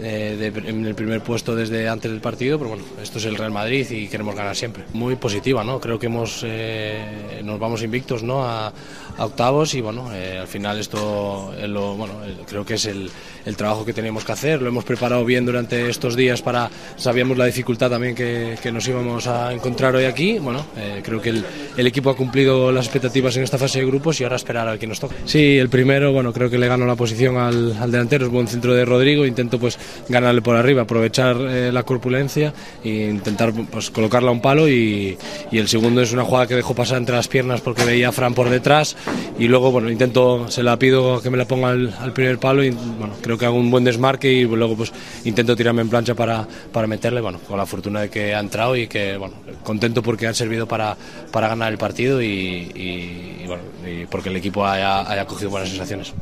eh, en el primer puesto desde antes del partido, pero bueno, esto es el Real Madrid y queremos ganar siempre. Muy positiva, ¿no? Creo que hemos eh, nos vamos invictos, ¿no? A, a octavos y bueno, eh, al final esto es lo, bueno, el- creo que es el, el trabajo que tenemos que hacer, lo hemos preparado bien durante estos días para sabíamos la dificultad también que, que nos íbamos a encontrar hoy aquí, bueno, eh, creo que el, el equipo ha cumplido las expectativas en esta fase de grupos y ahora esperar a quién nos toca. Sí, el primero, bueno, creo que le gano la posición al, al delantero, es buen centro de Rodrigo, intento pues ganarle por arriba, aprovechar eh, la corpulencia e intentar pues colocarla a un palo y, y el segundo es una jugada que dejó pasar entre las piernas porque veía a Fran por detrás y luego, bueno, intento, se la pido que me la ponga al, primer palo y bueno, creo que hago un buen desmarque y luego pues intento tirarme en plancha para, para meterle, bueno, con la fortuna de que ha entrado y que, bueno, contento porque han servido para, para ganar el partido y, y- bueno, porque el equipo haya, haya cogido buenas sensaciones.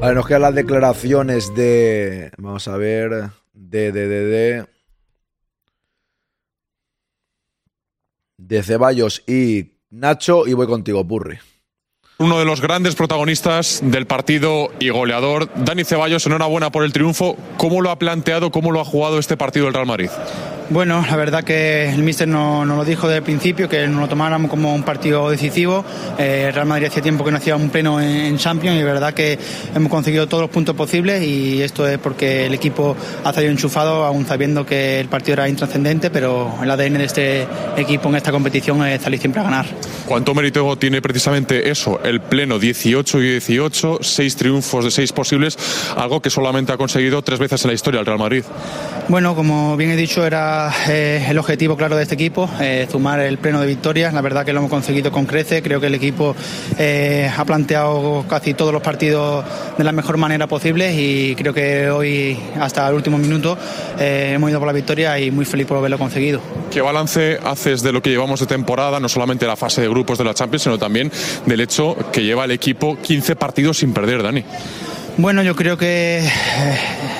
Vale, nos quedan las declaraciones de. Vamos a ver. De, de, de, de. De Ceballos y Nacho. Y voy contigo, Purri. Uno de los grandes protagonistas del partido y goleador, Dani Ceballos, enhorabuena por el triunfo. ¿Cómo lo ha planteado, cómo lo ha jugado este partido el Real Madrid? Bueno, la verdad que el míster nos no lo dijo desde el principio, que nos lo tomáramos como un partido decisivo. Eh, el Real Madrid hacía tiempo que no hacía un pleno en, en Champions y la verdad que hemos conseguido todos los puntos posibles y esto es porque el equipo ha salido enchufado, aún sabiendo que el partido era intrascendente, pero el ADN de este equipo en esta competición es salir siempre a ganar. ¿Cuánto mérito tiene precisamente eso? El pleno 18 y 18, seis triunfos de seis posibles, algo que solamente ha conseguido tres veces en la historia el Real Madrid. Bueno, como bien he dicho, era era eh, el objetivo claro de este equipo, eh, sumar el pleno de victorias. La verdad que lo hemos conseguido con crece. Creo que el equipo eh, ha planteado casi todos los partidos de la mejor manera posible y creo que hoy, hasta el último minuto, eh, hemos ido por la victoria y muy feliz por haberlo conseguido. ¿Qué balance haces de lo que llevamos de temporada, no solamente la fase de grupos de la Champions, sino también del hecho que lleva el equipo 15 partidos sin perder, Dani? Bueno, yo creo que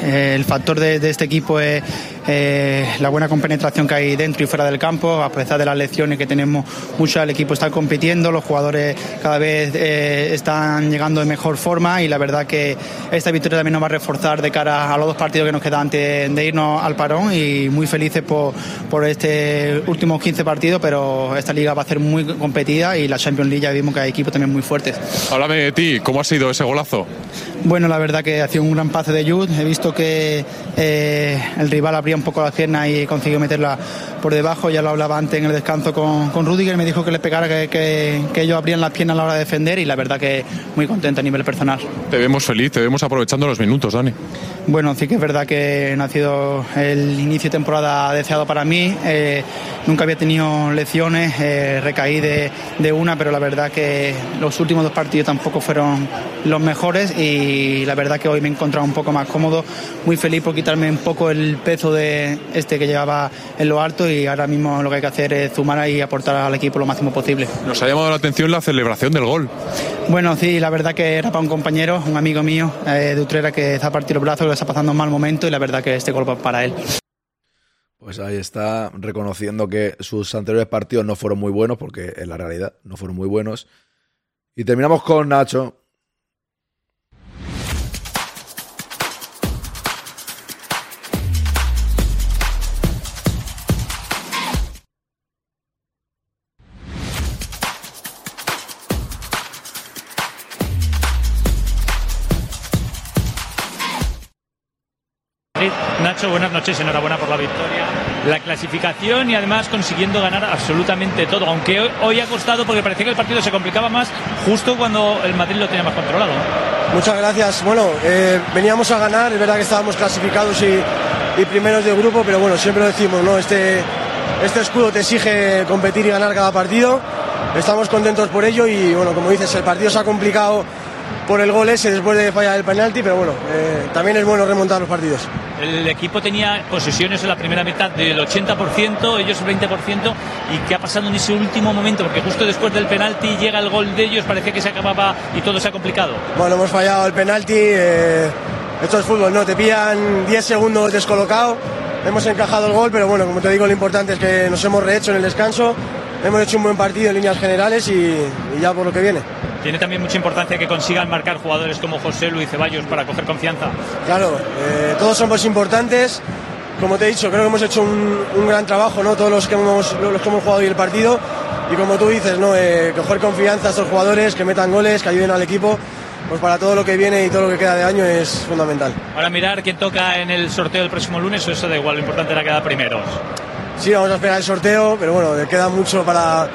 el factor de, de este equipo es eh, la buena compenetración que hay dentro y fuera del campo, a pesar de las lecciones que tenemos muchas, el equipo está compitiendo, los jugadores cada vez eh, están llegando de mejor forma y la verdad que esta victoria también nos va a reforzar de cara a los dos partidos que nos quedan antes de irnos al parón y muy felices por, por este últimos 15 partidos, pero esta liga va a ser muy competida y la Champions League ya vimos que hay equipos también muy fuertes. Háblame de ti, ¿cómo ha sido ese golazo? Bueno, la verdad que ha sido un gran pase de Jude. He visto que eh, el rival abría un poco la pierna y consiguió meterla por debajo. Ya lo hablaba antes en el descanso con, con Rudiger. Me dijo que le pegara, que, que, que ellos abrían las piernas a la hora de defender y la verdad que muy contento a nivel personal. Te vemos feliz, te vemos aprovechando los minutos, Dani. Bueno, sí que es verdad que no ha sido el inicio de temporada deseado para mí. Eh, nunca había tenido lecciones, eh, recaí de, de, una, pero la verdad que los últimos dos partidos tampoco fueron los mejores y la verdad que hoy me he encontrado un poco más cómodo, muy feliz por quitarme un poco el peso de este que llevaba en lo alto y ahora mismo lo que hay que hacer es sumar y aportar al equipo lo máximo posible. Nos ha llamado la atención la celebración del gol. Bueno, sí, la verdad que era para un compañero, un amigo mío eh, de Utrera que está a partir los brazos, que está pasando un mal momento y la verdad que este gol va para él. Pues ahí está, reconociendo que sus anteriores partidos no fueron muy buenos, porque en la realidad no fueron muy buenos. Y terminamos con Nacho. Noches, enhorabuena por la victoria, la clasificación y además consiguiendo ganar absolutamente todo, aunque hoy ha costado porque parecía que el partido se complicaba más justo cuando el Madrid lo tenía más controlado. Muchas gracias. Bueno, eh, veníamos a ganar, es verdad que estábamos clasificados y, y, primeros de grupo, pero bueno, siempre lo decimos, ¿no? Este, este escudo te exige competir y ganar cada partido. Estamos contentos por ello y bueno, como dices, el partido se ha complicado por el gol ese después de fallar el penalti, pero bueno, eh, también es bueno remontar los partidos. El equipo tenía posesiones en la primera mitad del 80%, ellos el 20%, y qué ha pasado en ese último momento, porque justo después del penalti llega el gol de ellos, parecía que se acababa y todo se ha complicado. Bueno, hemos fallado el penalti, eh, esto es fútbol, ¿no? Te pillan 10 segundos descolocado, hemos encajado el gol, pero bueno, como te digo, lo importante es que nos hemos rehecho en el descanso, hemos hecho un buen partido en líneas generales y, y ya por lo que viene. Tiene también mucha importancia que consigan marcar jugadores como José Luis Ceballos para coger confianza. Claro, eh, todos somos importantes. Como te he dicho, creo que hemos hecho un, un gran trabajo, ¿no? Todos los que hemos, los que hemos jugado hoy el partido. Y como tú dices, ¿no? Eh, coger confianza a estos jugadores, que metan goles, que ayuden al equipo. Pues para todo lo que viene y todo lo que queda de año es fundamental. Ahora mirar quién toca en el sorteo del próximo lunes, o eso da igual, lo importante era quedar primeros. Sí, vamos a esperar el sorteo, pero bueno, queda mucho para,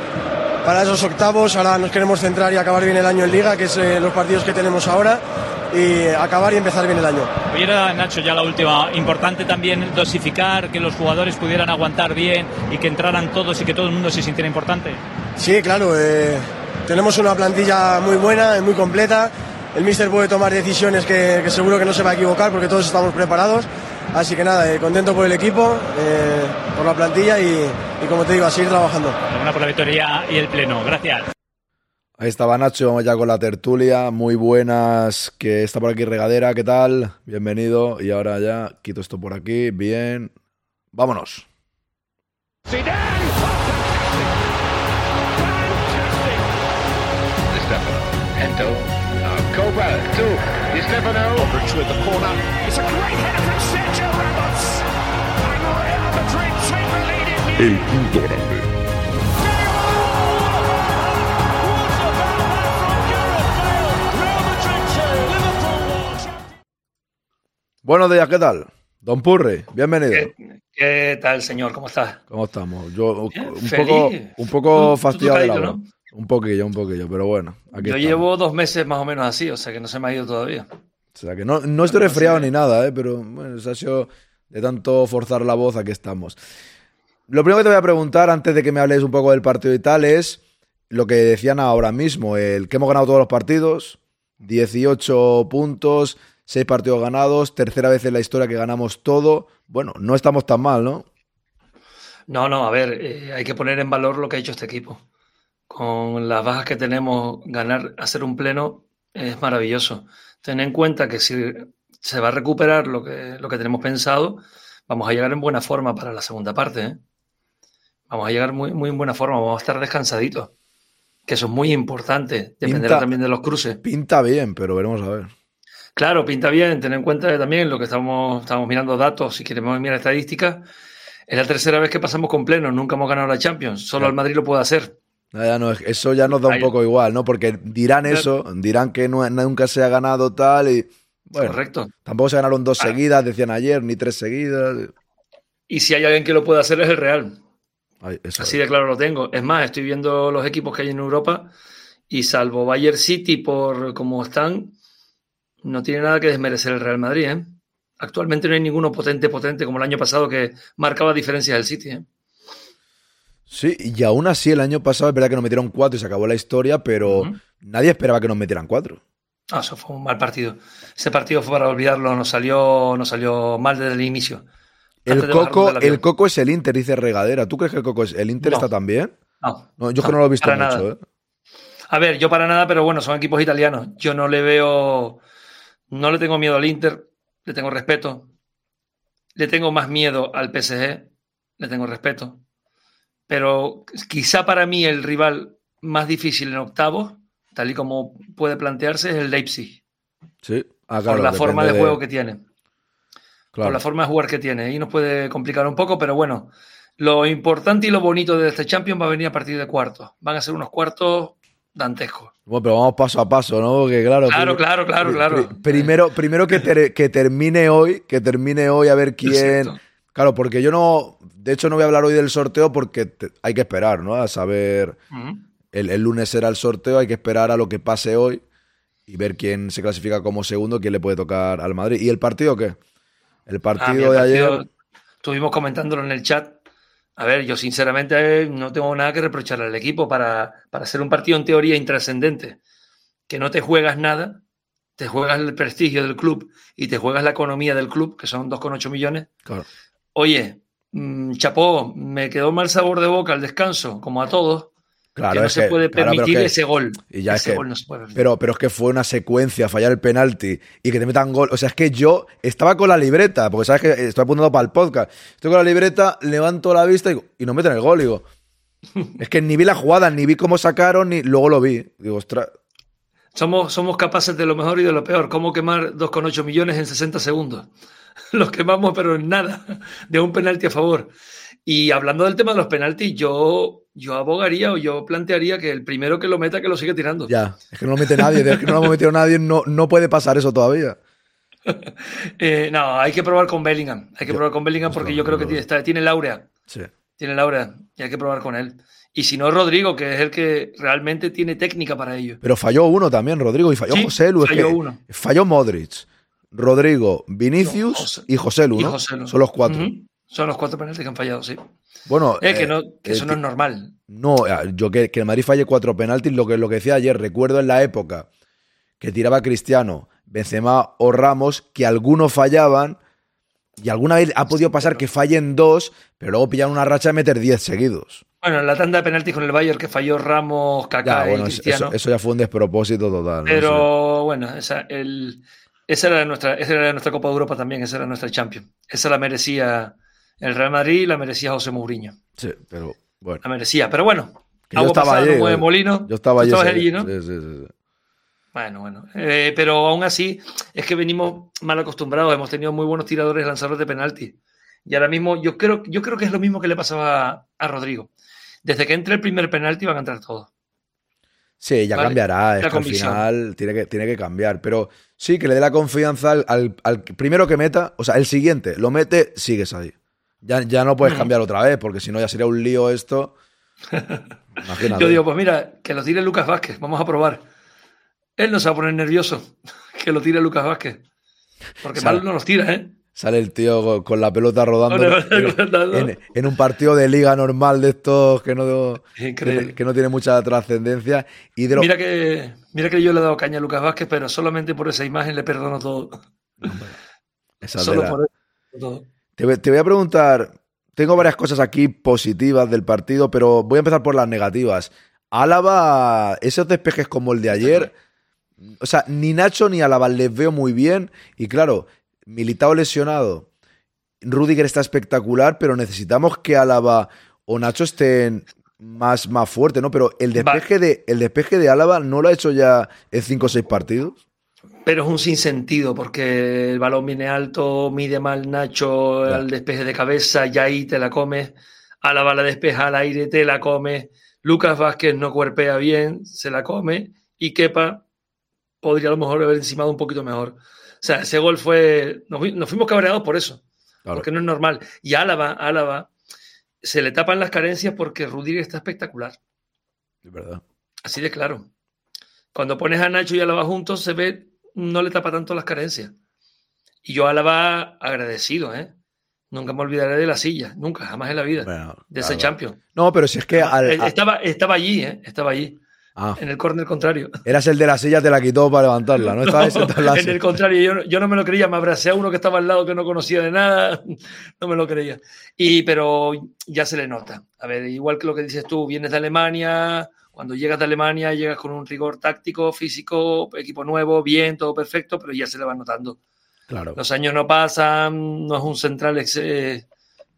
para esos octavos. Ahora nos queremos centrar y acabar bien el año en Liga, que es eh, los partidos que tenemos ahora, y acabar y empezar bien el año. Hoy era, Nacho, ya la última. Importante también dosificar, que los jugadores pudieran aguantar bien y que entraran todos y que todo el mundo se sintiera importante. Sí, claro. Eh, tenemos una plantilla muy buena, muy completa. El míster puede tomar decisiones que, que seguro que no se va a equivocar porque todos estamos preparados. Así que nada, eh, contento por el equipo, eh, por la plantilla y, y, como te digo, a seguir trabajando. Una por la victoria y el pleno. Gracias. Ahí estaba Nacho, vamos ya con la tertulia. Muy buenas, que está por aquí Regadera, ¿qué tal? Bienvenido. Y ahora ya quito esto por aquí. Bien. Vámonos. Cobra to Di Stefano. Modric with the corner. It's a great header from Sergio Ramos. And Real Madrid take the lead in El grande. Buenos días, ¿qué tal? Don Purre, bienvenido. ¿Qué, qué tal, señor? ¿Cómo está? ¿Cómo estamos? Yo un feliz. poco, un poco Tú- tú fastidiado de la traído, hora. ¿no? Un poquillo, un poquillo, pero bueno. Aquí Yo estamos. llevo dos meses más o menos así, o sea que no se me ha ido todavía. O sea que no, no estoy resfriado ni nada, ¿eh? pero bueno, se ha sido de tanto forzar la voz, aquí estamos. Lo primero que te voy a preguntar antes de que me hables un poco del partido y tal es lo que decían ahora mismo, el que hemos ganado todos los partidos, 18 puntos, 6 partidos ganados, tercera vez en la historia que ganamos todo. Bueno, no estamos tan mal, ¿no? No, no, a ver, eh, hay que poner en valor lo que ha hecho este equipo. Con las bajas que tenemos, ganar, hacer un pleno es maravilloso. Ten en cuenta que si se va a recuperar lo que, lo que tenemos pensado, vamos a llegar en buena forma para la segunda parte. ¿eh? Vamos a llegar muy, muy en buena forma, vamos a estar descansaditos. Que eso es muy importante, dependerá Pinta- también de los cruces. Pinta bien, pero veremos a ver. Claro, pinta bien, ten en cuenta también lo que estamos, estamos mirando datos, si queremos mirar estadísticas, es la tercera vez que pasamos con pleno, nunca hemos ganado la Champions, solo Claro. el Madrid lo puede hacer. Ya, ya no, eso ya nos da un poco igual, ¿no? Porque dirán eso, dirán que no- nunca se ha ganado tal y... Bueno, Correcto. tampoco se ganaron dos seguidas, decían ayer, ni tres seguidas. Y si hay alguien que lo puede hacer es el Real. Ay, Así de claro lo tengo. Es más, estoy viendo los equipos que hay en Europa y salvo Bayern City por cómo están, no tiene nada que desmerecer el Real Madrid. ¿eh? Actualmente no hay ninguno potente, potente como el año pasado que marcaba diferencias del City. ¿eh? Sí, y aún así el año pasado es verdad que nos metieron cuatro y se acabó la historia, pero nadie esperaba que nos metieran cuatro. Ah, eso fue un mal partido. Ese partido fue para olvidarlo, nos salió, nos salió mal desde el inicio. El coco, el coco es el Inter, dice Regadera. ¿Tú crees que el coco es el Inter No. está también? No, yo es que no, no lo he visto mucho, nada. ¿eh? A ver, yo para nada, pero bueno, son equipos italianos. Yo no le veo, no le tengo miedo al Inter, le tengo respeto. Le tengo más miedo al PSG, le tengo respeto. Pero quizá para mí el rival más difícil en octavos, tal y como puede plantearse, es el Leipzig. Sí. Ah, claro, por la forma de, juego que tiene. Claro. Por la forma de jugar que tiene. Ahí nos puede complicar un poco, pero bueno. Lo importante y lo bonito de este Champions va a venir a partir de cuartos. Van a ser unos cuartos dantescos. Bueno, pero vamos paso a paso, ¿no? Porque claro. Claro, claro, claro, claro. pri- primero, primero que, ter- que termine hoy, que termine hoy a ver quién. Claro, porque yo no. De hecho, no voy a hablar hoy del sorteo porque te- hay que esperar, ¿no? A saber. El, el lunes será el sorteo, hay que esperar a lo que pase hoy y ver quién se clasifica como segundo, quién le puede tocar al Madrid. ¿Y el partido qué? El Ah, partido de partido, ayer. Estuvimos comentándolo en el chat. A ver, yo sinceramente eh, no tengo nada que reprocharle al equipo para, para hacer un partido en teoría intrascendente. Que no te juegas nada, te juegas el prestigio del club y te juegas la economía del club, que son 2,8 millones. Claro. Oye, mm, chapó, me quedó mal sabor de boca al descanso, como a todos. Claro, que no es se que- puede claro, permitir ese gol. Y ya ese es que, gol no se puede permitir. pero, pero es que fue una secuencia, fallar el penalti y que te metan gol. O sea, es que yo estaba con la libreta, porque sabes que estoy apuntando para el podcast. Estoy con la libreta, levanto la vista y, y no meten el gol. Digo, es que ni vi la jugada, ni vi cómo sacaron, ni luego lo vi. Digo, ostras, Somos, somos capaces de lo mejor y de lo peor. ¿Cómo quemar 2,8 millones en 60 segundos? Los quemamos, pero en nada, de un penalti a favor. Y hablando del tema de los penaltis, yo, yo abogaría o yo plantearía que el primero que lo meta, que lo siga tirando. ya, es que no lo mete nadie, es que no lo hemos metido nadie, no, no puede pasar eso todavía. Eh, no, hay que probar con Bellingham. Hay que probar con Bellingham porque yo creo que tiene, está- tiene el áurea. Sí. Tiene el áurea y hay que probar con él. Y si no, Rodrigo, que es el que realmente tiene técnica para ello. Pero falló uno también, Rodrigo, y falló Sí, José Lu. es falló que uno. Falló Modric, Rodrigo, Vinicius y José Lu, Y ¿no? José Lu. Son los cuatro. Son los cuatro penaltis que han fallado, sí. Bueno, Es que, eh, no, que eh, eso no es normal. No, eh, yo que, que el Madrid falle cuatro penaltis, lo que, lo que decía ayer, recuerdo en la época que tiraba Cristiano, Benzema o Ramos, que algunos fallaban y alguna vez ha podido pasar que fallen dos, pero luego pillan una racha de meter diez seguidos. Bueno, en la tanda de penaltis con el Bayern que falló Ramos, Kaká Ya, y bueno, es- Cristiano. eso, eso ya fue un despropósito total. ¿no? pero bueno, esa, el, esa, era nuestra, esa era nuestra Copa de Europa también, esa era nuestra Champions. Esa la merecía el Real Madrid y la merecía José Mourinho. Sí, pero bueno. La merecía. Pero bueno, Que yo agua estaba pasada no mueve yo- molino. Yo estaba allí. ¿no? Sí, sí, sí. Bueno, bueno. Eh, pero aún así, es que venimos mal acostumbrados. Hemos tenido muy buenos tiradores lanzadores de penalti. Y ahora mismo, yo creo, yo creo que es lo mismo que le pasaba a, a Rodrigo. Desde que entre el primer penalti van a entrar todos. Sí, ya Vale, cambiará, es que al final tiene que, tiene que cambiar. Pero sí, que le dé la confianza al, al- al primero que meta, o sea, el siguiente, lo mete, sigues ahí. Ya, ya no puedes cambiar otra vez, porque si no ya sería un lío esto. Imagínate. Yo digo, pues mira, que lo tire Lucas Vázquez, vamos a probar. Él no se va a poner nervioso, que lo tire Lucas Vázquez. Porque O sea, mal no los tira, ¿eh? Sale el tío con- la pelota rodando en, un partido de liga normal de estos que no, que, que no tiene mucha trascendencia. Y de lo- Mira que, mira que yo le he dado caña a Lucas Vázquez, pero solamente por esa imagen le perdono todo. Solo la- por eso. todo. Te, voy- te voy a preguntar, tengo varias cosas aquí positivas del partido, pero voy a empezar por las negativas. Álava, esos despejes como el de ayer, o sea, ni Nacho ni Álava les veo muy bien. Y claro, Militao lesionado, Rudiger está espectacular, pero necesitamos que Álava o Nacho estén más, más fuerte, ¿no? Pero el despeje, de, el despeje de Álava no lo ha hecho ya en 5 o 6 partidos. Pero es un sinsentido, porque el balón viene alto, mide mal Nacho al despeje de cabeza, ya ahí te la comes. A la despeja al aire, te la comes. Lucas Vázquez no cuerpea bien, se la come. Y Kepa podría a lo mejor haber encimado un poquito mejor. O sea, ese gol fue. Nos, fu- nos fuimos cabreados por eso, Claro. porque no es normal. Y Álava, Álava, se le tapan las carencias porque Rudiger está espectacular. Es verdad. Así de claro. Cuando pones a Nacho y Álava juntos, se ve, no le tapa tanto las carencias. Y yo Álava agradecido, ¿eh? Nunca me olvidaré de la silla, nunca, jamás en la vida, de ese champion. No, pero si es que al- Eh, estaba, estaba allí, ¿eh? Estaba allí. Ah. En el córner contrario. eras el de la silla, te la quitó para levantarla, ¿no? Estabas sentado en el contrario, yo, no- yo no me lo creía, me abracé a uno que estaba al lado que no conocía de nada, no me lo creía. Y, pero ya se le nota. A ver, igual que lo que dices tú, vienes de Alemania, cuando llegas de Alemania llegas con un rigor táctico, físico, equipo nuevo, bien, todo perfecto, pero ya se le va notando. Claro. Los años no pasan, no es un central ex- eh,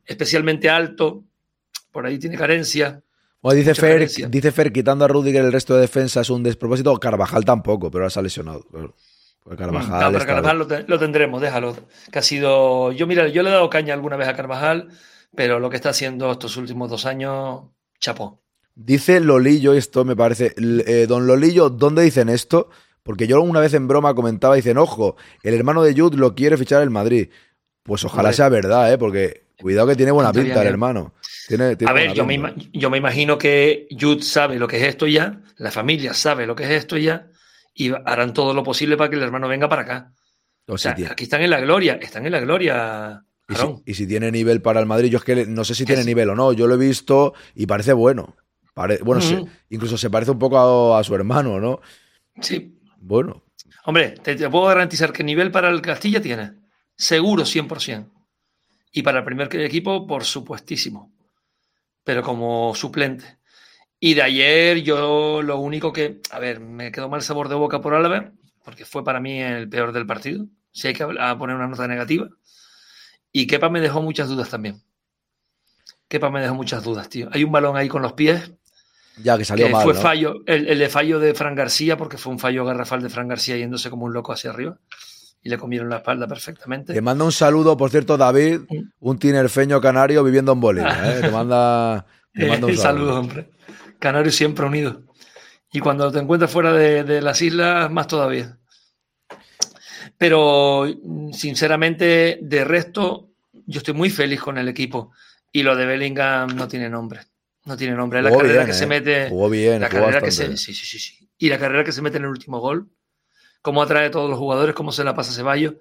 especialmente alto, por ahí tiene carencia. Dice mucha Fer, dice Fer, quitando a Rudiger el resto de defensa es un despropósito. Carvajal tampoco, pero ahora se ha lesionado. Carvajal, Mm, No, pero Carvajal lo, te- lo tendremos, déjalo. Que ha sido. Yo, mira, yo le he dado caña alguna vez a Carvajal, pero lo que está haciendo estos últimos dos años, chapó. Dice Lolillo, esto me parece. Eh, don Lolillo, ¿dónde dicen esto? Porque yo una vez en broma comentaba, dicen, ojo, el hermano de Jude lo quiere fichar el Madrid. Pues ojalá sea verdad, ¿eh? Porque cuidado que tiene buena pinta el bien. hermano. Tiene, tiene A ver, yo me, yo imagino que Jude sabe lo que es esto ya, la familia sabe lo que es esto ya, y harán todo lo posible para que el hermano venga para acá. O sea, aquí están en la gloria, están en la gloria, y, si, Aarón. y si tiene nivel para el Madrid, yo es que no sé si tiene nivel o no. Yo lo he visto y parece bueno. Pare- bueno, se- Ujú. incluso se parece un poco a, a su hermano, ¿no? Sí. Bueno, Hombre, te, te puedo garantizar que nivel para el Castilla tiene. Seguro, 100%. Y para el primer equipo, por supuestísimo. Pero como suplente. Y de ayer, yo lo único que. A ver, me quedó mal sabor de boca por Álava, porque fue para mí el peor del partido. Si hay que poner una nota negativa. Y Kepa me dejó muchas dudas también. Kepa me dejó muchas dudas, tío. Hay un balón ahí con los pies ya que salió que mal. fue ¿no? fallo, el, el de fallo de Fran García, porque fue un fallo garrafal de Fran García yéndose como un loco hacia arriba y le comieron la espalda perfectamente. Te manda un saludo, por cierto, David, un tinerfeño canario viviendo en Bolivia. ¿eh? Te manda, te manda un Eh, saludo. Saludos, hombre. Canarios siempre unidos. Y cuando te encuentras fuera de, de las islas, más todavía. Pero, sinceramente, de resto, yo estoy muy feliz con el equipo. Y lo de Bellingham no tiene nombre. No tiene nombre. La Jugó carrera bien, que ¿eh? se mete. Jugó bien, la jugó carrera que se, sí, sí, sí. Y la carrera que se mete en el último gol. Cómo atrae a todos los jugadores, cómo se la pasa a Ceballos.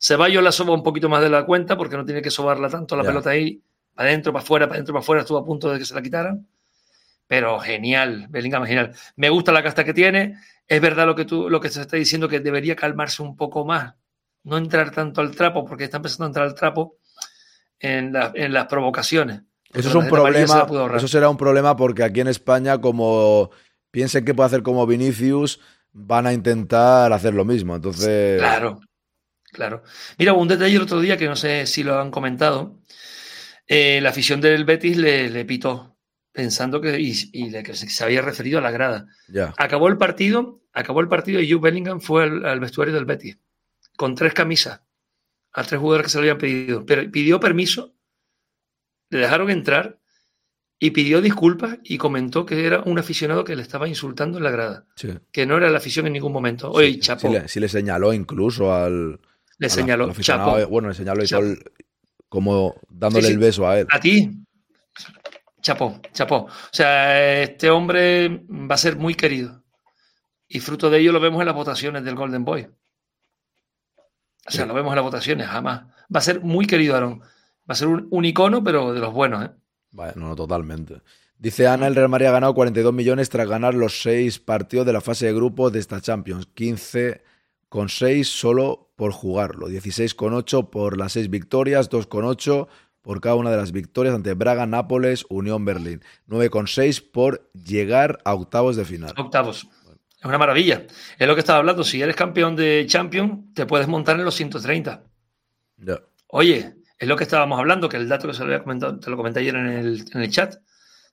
Ceballos la soba un poquito más de la cuenta porque no tiene que sobarla tanto la pelota ahí. Para adentro, para afuera, para adentro, para afuera. Estuvo a punto de que se la quitaran. Pero genial, Bellingham genial. Me gusta la casta que tiene. Es verdad lo que tú, lo que se está diciendo que debería calmarse un poco más. No entrar tanto al trapo, porque está empezando a entrar al trapo en, la- en las provocaciones. Eso es un se problema. Eso será un problema porque aquí en España, como piensen que puede hacer como Vinicius, van a intentar hacer lo mismo. Entonces, Claro, claro. Mira, un detalle el otro día que no sé si lo han comentado. Eh, la afición del Betis le, le pitó, pensando que, y, y le- que se había referido a la grada. ya. Acabó el partido, acabó el partido y Jude Bellingham fue al, al vestuario del Betis con tres camisas a tres jugadores que se lo habían pedido. Pero pidió permiso, le dejaron entrar y pidió disculpas y comentó que era un aficionado que le estaba insultando en la grada, Sí. que no era la afición en ningún momento. Oye, Sí, chapo, sí le, sí le señaló incluso al. Le al- señaló, al chapo. eh, Bueno, le señaló y Chapo. todo el- como dándole el beso a él. a ti, chapó, chapó. O sea, este hombre va a ser muy querido. Y fruto de ello lo vemos en las votaciones del Golden Boy. O sea, lo vemos en las votaciones, jamás. va a ser muy querido Aarón. Va a ser un, un icono, pero de los buenos, ¿eh? No, no, totalmente. Dice Ana, el Real Madrid ha ganado 42 millones tras ganar los seis partidos de la fase de grupos de esta Champions. 15 con 6 solo por jugarlo. 16 con 8 por las 6 victorias, 2 con 8 por cada una de las victorias ante Braga, Nápoles, Unión Berlín. 9 con 6 por llegar a octavos de final. Octavos. Es una maravilla. Es lo que estaba hablando. Si eres campeón de Champions, te puedes montar en los 130. Ya. Oye, es lo que estábamos hablando, que el dato que se lo había comentado, te lo comenté ayer en el, en el chat.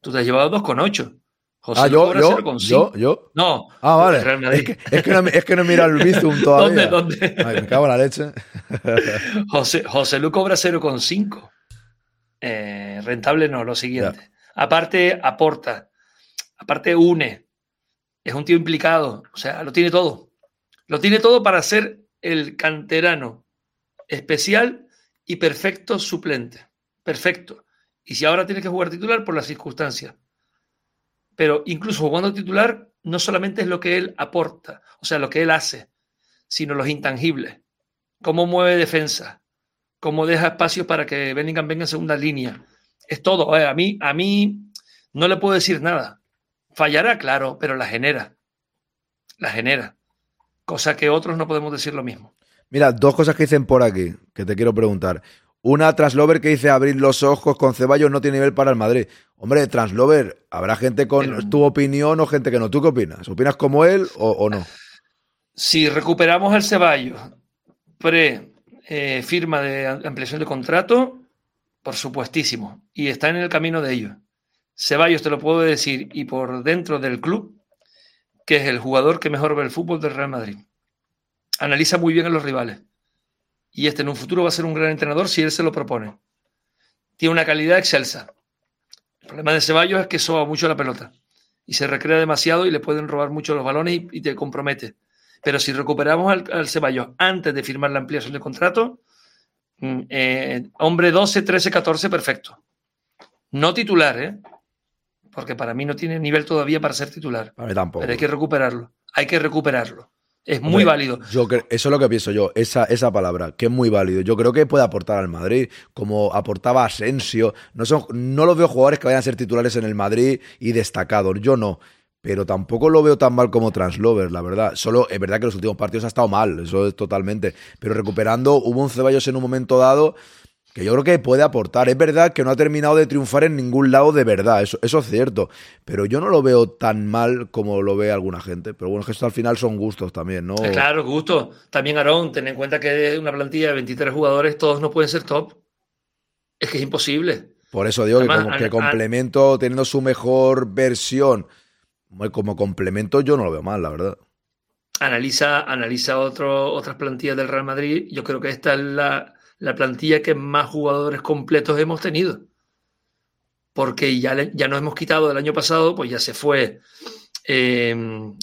Tú te has llevado 2,8. José Ah, Lu yo, cobra yo, 0,5. yo, yo. No. Ah, vale. Es que, es que no, es que no he mirado el Bizum todavía. ¿Dónde, dónde? Ay, me cago en la leche. José, José Lu cobra 0,5. Eh, rentable no, lo siguiente. Aparte, aporta. Aparte, une. Es un tío implicado. O sea, lo tiene todo. Lo tiene todo para ser el canterano especial y perfecto suplente. Perfecto. Y si ahora tiene que jugar titular, por las circunstancias. Pero incluso jugando titular, no solamente es lo que él aporta, o sea, lo que él hace, sino los intangibles. Cómo mueve defensa, cómo deja espacio para que Bellingham venga en segunda línea. Es todo. A mí, a mí no le puedo decir nada. Fallará, claro, pero la genera. La genera. Cosa que otros no podemos decir lo mismo. Mira, dos cosas que dicen por aquí que te quiero preguntar. Una, Translover que dice abrir los ojos con Ceballos no tiene nivel para el Madrid. Hombre, Translover, habrá gente con tu opinión o gente que no. ¿Tú qué opinas? ¿Opinas como él o, o no? Si recuperamos el Ceballos pre eh, firma de ampliación de contrato, por supuestísimo. Y está en el camino de ello. Ceballos, te lo puedo decir, y por dentro del club, que es el jugador que mejor ve el fútbol del Real Madrid. Analiza muy bien a los rivales. Y este en un futuro va a ser un gran entrenador si él se lo propone. Tiene una calidad excelsa. El problema de Ceballos es que soba mucho la pelota. Y se recrea demasiado y le pueden robar mucho los balones y, y te compromete. Pero si recuperamos al, al Ceballos antes de firmar la ampliación de contrato, mm, eh, hombre 12, 13, 14, perfecto. No titular, ¿eh? Porque para mí no tiene nivel todavía para ser titular. Mí tampoco. Pero hay que recuperarlo. Hay que recuperarlo. Es muy Hombre, válido. Yo eso es lo que pienso yo, esa, esa palabra, que es muy válido. Yo creo que puede aportar al Madrid, como aportaba Asensio. No, son, no los veo jugadores que vayan a ser titulares en el Madrid y destacados. Yo no. Pero tampoco lo veo tan mal como Translover, la verdad. Solo es verdad que los últimos partidos ha estado mal, eso es totalmente. Pero recuperando, hubo un Ceballos en un momento dado que yo creo que puede aportar. Es verdad que no ha terminado de triunfar en ningún lado de verdad, eso, eso es cierto. Pero yo no lo veo tan mal como lo ve alguna gente. Pero bueno, es que esto al final son gustos también, ¿no? Eh, Claro, gusto. También, Aarón, ten en cuenta que una plantilla de 23 jugadores, todos no pueden ser top. Es que es imposible. Por eso digo Además, que, como, que an- complemento, teniendo su mejor versión, como- como complemento, yo no lo veo mal, la verdad. Analiza, analiza otro, otras plantillas del Real Madrid. Yo creo que esta es la, la plantilla que más jugadores completos hemos tenido. Porque ya, ya nos hemos quitado del año pasado, pues ya se fue eh,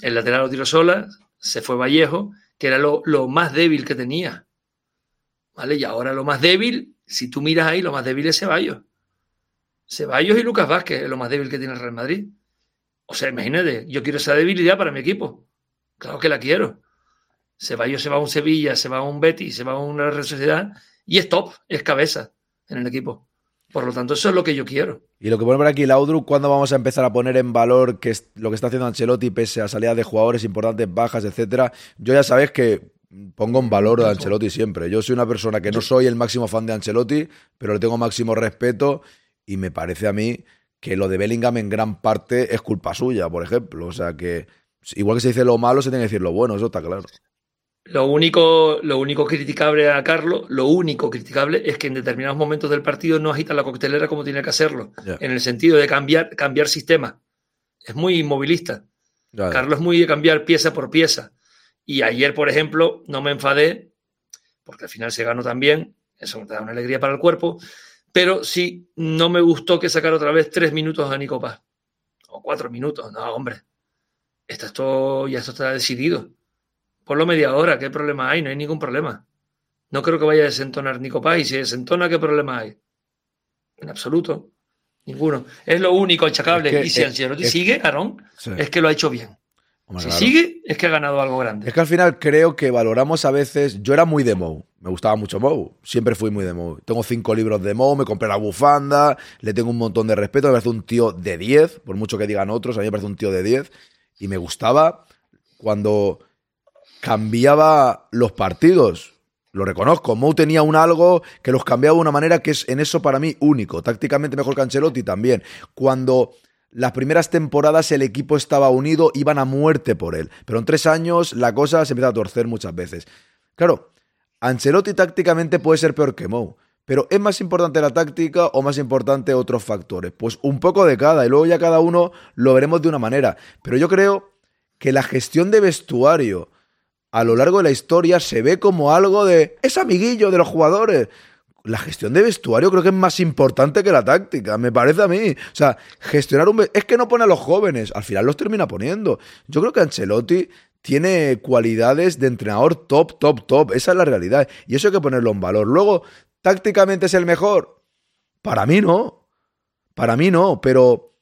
el lateral Odriozola, se fue Vallejo, que era lo, lo más débil que tenía. ¿Vale? Y ahora lo más débil, si tú miras ahí, lo más débil es Ceballos. Ceballos y Lucas Vázquez es lo más débil que tiene el Real Madrid. O sea, imagínate, yo quiero esa debilidad para mi equipo. Claro que la quiero. Ceballos se va a un Sevilla, se va a un Betis, se va a una Real Sociedad y es top, es cabeza en el equipo. Por lo tanto, eso es lo que yo quiero. Y lo que pone por aquí Laudru, ¿cuándo vamos a empezar a poner en valor que es lo que está haciendo Ancelotti pese a salidas de jugadores importantes, bajas, etcétera? Yo ya sabes que pongo en valor a Ancelotti siempre. Yo soy una persona que no soy el máximo fan de Ancelotti, pero le tengo máximo respeto y me parece a mí que lo de Bellingham en gran parte es culpa suya, por ejemplo. O sea que igual que se dice lo malo, se tiene que decir lo bueno, eso está claro. Lo único, lo único criticable a Carlos, lo único criticable es que en determinados momentos del partido no agita la coctelera como tiene que hacerlo, en el sentido de cambiar, cambiar sistema. Es muy inmovilista. Carlos es muy de cambiar pieza por pieza. Y ayer, por ejemplo, no me enfadé, porque al final se ganó también, eso te da una alegría para el cuerpo, pero sí no me gustó que sacara otra vez tres minutos a Nico Paz. O cuatro minutos, no, hombre. Esto, esto ya esto está decidido. Ponlo media hora, ¿qué problema hay? No hay ningún problema. No creo que vaya a desentonar Nico Paz y si desentona, ¿qué problema hay? En absoluto. Ninguno. Es lo único achacable. Es que- y si Ancelotti sigue, Aarón, Sí. es que lo ha hecho bien. Hombre, si claro. sigue, es que ha ganado algo grande. Es que al final creo que valoramos a veces. Yo era muy de Mou. Me gustaba mucho Mou. Siempre fui muy de Mou. Tengo cinco libros de Mou, me compré la bufanda, le tengo un montón de respeto. Me parece un tío de 10, por mucho que digan otros, a mí me parece un tío de 10. Y me gustaba cuando cambiaba los partidos. Lo reconozco. Mou tenía un algo que los cambiaba de una manera que es en eso para mí único. Tácticamente mejor que Ancelotti también. Cuando las primeras temporadas el equipo estaba unido, iban a muerte por él. Pero en tres años la cosa se empieza a torcer muchas veces. Claro, Ancelotti tácticamente puede ser peor que Mou. Pero ¿es más importante la táctica o más importante otros factores? Pues un poco de cada y luego ya cada uno lo veremos de una manera. Pero yo creo que la gestión de vestuario a lo largo de la historia se ve como algo de... Es amiguillo de los jugadores. La gestión de vestuario creo que es más importante que la táctica, me parece a mí. O sea, gestionar un... Es que no pone a los jóvenes, al final los termina poniendo. Yo creo que Ancelotti tiene cualidades de entrenador top, top, top. Esa es la realidad. Y eso hay que ponerlo en valor. Luego, tácticamente es el mejor. Para mí no. Para mí no, pero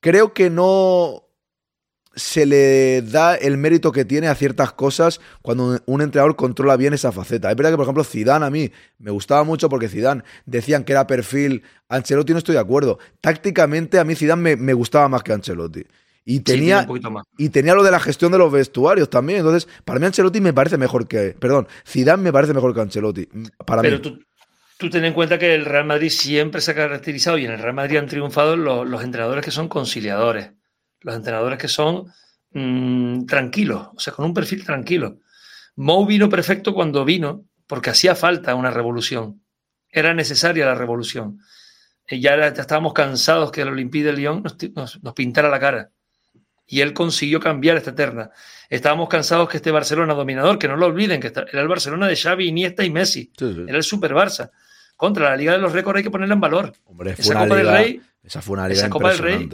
creo que no se le da el mérito que tiene a ciertas cosas cuando un- entrenador controla bien esa faceta. Es verdad que, por ejemplo, Zidane a mí me gustaba mucho porque Zidane decían que era perfil. Ancelotti no estoy de acuerdo. Tácticamente a mí Zidane me, me gustaba más que Ancelotti. Y Sí, tenía, y tenía lo de la gestión de los vestuarios también. Entonces, para mí Ancelotti me parece mejor que... Perdón, Zidane me parece mejor que Ancelotti. Para Pero mí. tú, tú ten en cuenta que el Real Madrid siempre se ha caracterizado y en el Real Madrid han triunfado los, los entrenadores que son conciliadores, los entrenadores que son mm, tranquilos, o sea, con un perfil tranquilo. Mou vino perfecto cuando vino porque hacía falta una revolución, era necesaria la revolución. Y ya, estábamos cansados que el Olympique de Lyon nos, ti- nos- nos pintara la cara. Y él consiguió cambiar esta eterna. Estábamos cansados que este Barcelona dominador, que no lo olviden, que era el Barcelona de Xavi, Iniesta y Messi. Era el Super Barça. Contra la Liga de los Récords hay que ponerla en valor. Hombre, esa Copa liga, del Rey, esa fue una liga esa Copa del Rey.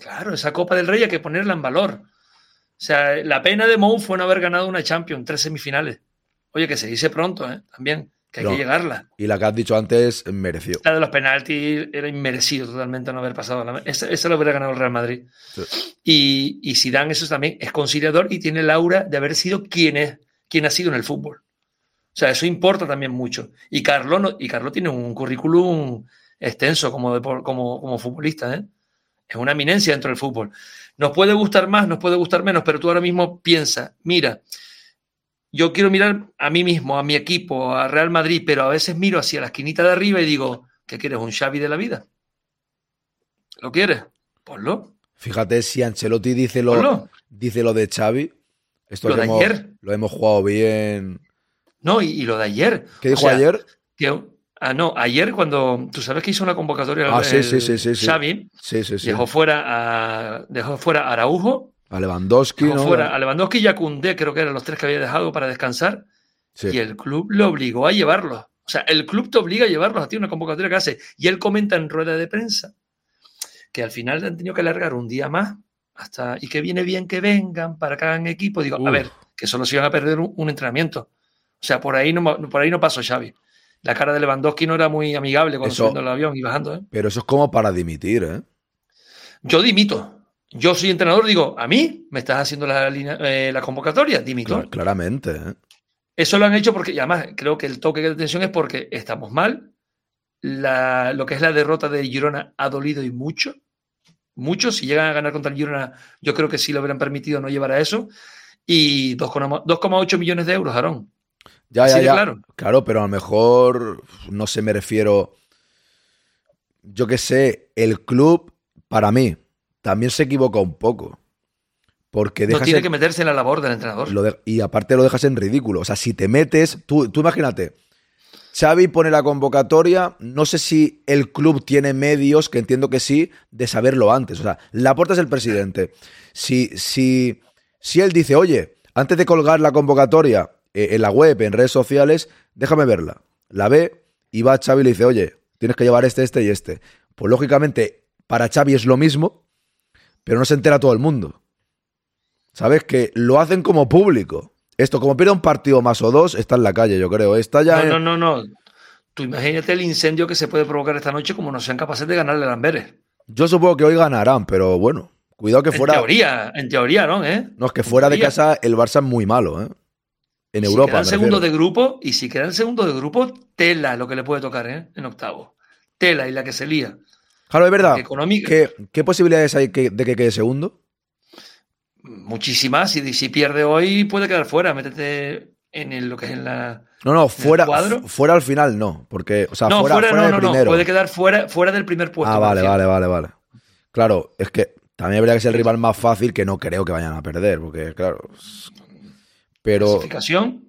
Claro, esa Copa del Rey hay que ponerla en valor. O sea, la pena de Mou fue no haber ganado una Champions, tres semifinales. Oye, que se dice pronto, ¿eh? También, que hay No. que llegarla. Y la que has dicho antes mereció. La de los penaltis era inmerecido totalmente no haber pasado. la- Esa, hubiera ganado el Real Madrid. Y, y Zidane, eso también, es conciliador y tiene el aura de haber sido quien es, quien ha sido en el fútbol. O sea, eso importa también mucho. Y Carlo, no- y Carlo tiene un currículum extenso como, depor- como, como futbolista. ¿eh? Es una eminencia dentro del fútbol. Nos puede gustar más, nos puede gustar menos, pero tú ahora mismo piensa, mira, yo quiero mirar a mí mismo, a mi equipo, a Real Madrid, pero a veces miro hacia la esquinita de arriba y digo, ¿qué quieres? ¿Un Xavi de la vida? ¿Lo quieres? Ponlo. Fíjate si Ancelotti dice lo, Ponlo. dice lo de Xavi. Esto Lo de hemos, ayer. lo hemos jugado bien. No, y, y lo de ayer. ¿Qué O dijo sea, ayer? que- ah, no, ayer cuando tú sabes que hizo una convocatoria Ah, el sí, sí, sí, sí. Xavi, Sí, sí, sí. dejó fuera a dejó fuera a Araujo, A Lewandowski, dejó ¿no? fuera a Lewandowski y a Koundé, creo que eran los tres que había dejado para descansar, y el club le obligó a llevarlos. O sea, el club te obliga a llevarlos a ti una convocatoria que hace. Y él comenta en rueda de prensa que al final han tenido que alargar un día más hasta y que viene bien que vengan para que hagan equipo. Digo, a ver, que solo se iban a perder un, un entrenamiento. O sea, por ahí no por ahí no pasó Xavi. La cara de Lewandowski no era muy amigable cuando subiendo el avión y bajando. ¿eh? Pero eso es como para dimitir, ¿eh? Yo dimito. Yo soy entrenador, digo, a mí me estás haciendo la, eh, la convocatoria, dimito. Cla- claramente, ¿eh? Eso lo han hecho porque, y además, creo que el toque de atención es porque estamos mal. La- lo que es la derrota de Girona ha dolido y mucho. Mucho. Si llegan a ganar contra el Girona, yo creo que sí lo hubieran permitido no llevar a eso. Y 2,8 2,8 millones de euros, Aarón. Ya, Así ya, de ya. claro. Claro, pero a lo mejor, no sé, me refiero. Yo qué sé, el club, para mí, también se equivoca un poco. Porque No dejas tiene en- que meterse en la labor del entrenador. lo de- y aparte lo dejas en ridículo. O sea, si te metes, tú, tú imagínate, Xavi pone la convocatoria, no sé si el club tiene medios, que entiendo que sí, de saberlo antes. O sea, Laporta es el presidente. Si, si, si él dice, oye, antes de colgar la convocatoria eh, en la web, en redes sociales, déjame verla. La ve y va a Xavi y le dice, oye, tienes que llevar este, este y este. Pues lógicamente, para Xavi es lo mismo, pero no se entera todo el mundo. ¿Sabes? Que lo hacen como público. Esto, como pierde un partido más o dos, está en la calle, yo creo. Está ya. No, en- no, no, no. Tú imagínate el incendio que se puede provocar esta noche como no sean capaces de ganarle a Lamberes. Yo supongo que hoy ganarán, pero bueno, cuidado que En fuera. teoría, en teoría, ¿no? ¿Eh? No, es que fuera de casa el Barça es muy malo, ¿eh? En si Europa. quedan me segundos de grupo, y si quedan segundos de grupo, tela lo que le puede tocar, ¿eh? En octavo. Tela y la que se lía. Claro, es verdad. ¿Qué, qué posibilidades hay que- de que quede segundo? Muchísimas. Y si pierde hoy, puede quedar fuera. Métete en el- lo que es en la. No, no, fuera, fuera al final no. Porque, o sea, no, fuera, fuera, fuera no, de no, no. primero. Puede quedar fuera, fuera del primer puesto. ah, vale, vale, vale, vale. Claro, es que también habría que ser el rival más fácil que no creo que vayan a perder. Porque, claro. Pero. Clasificación.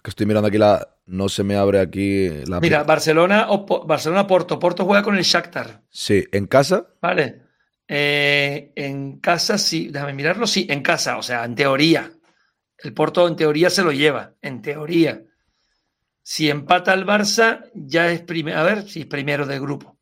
Que estoy mirando aquí la. No se me abre aquí la. Mira, Barcelona o Barcelona Porto. Porto juega con el Shakhtar. Sí, en casa. Vale. Eh, en casa sí, déjame mirarlo, sí, en casa, o sea, en teoría. El Porto en teoría se lo lleva, en teoría. Si empata el Barça, ya es primero, a ver, si es primero del grupo.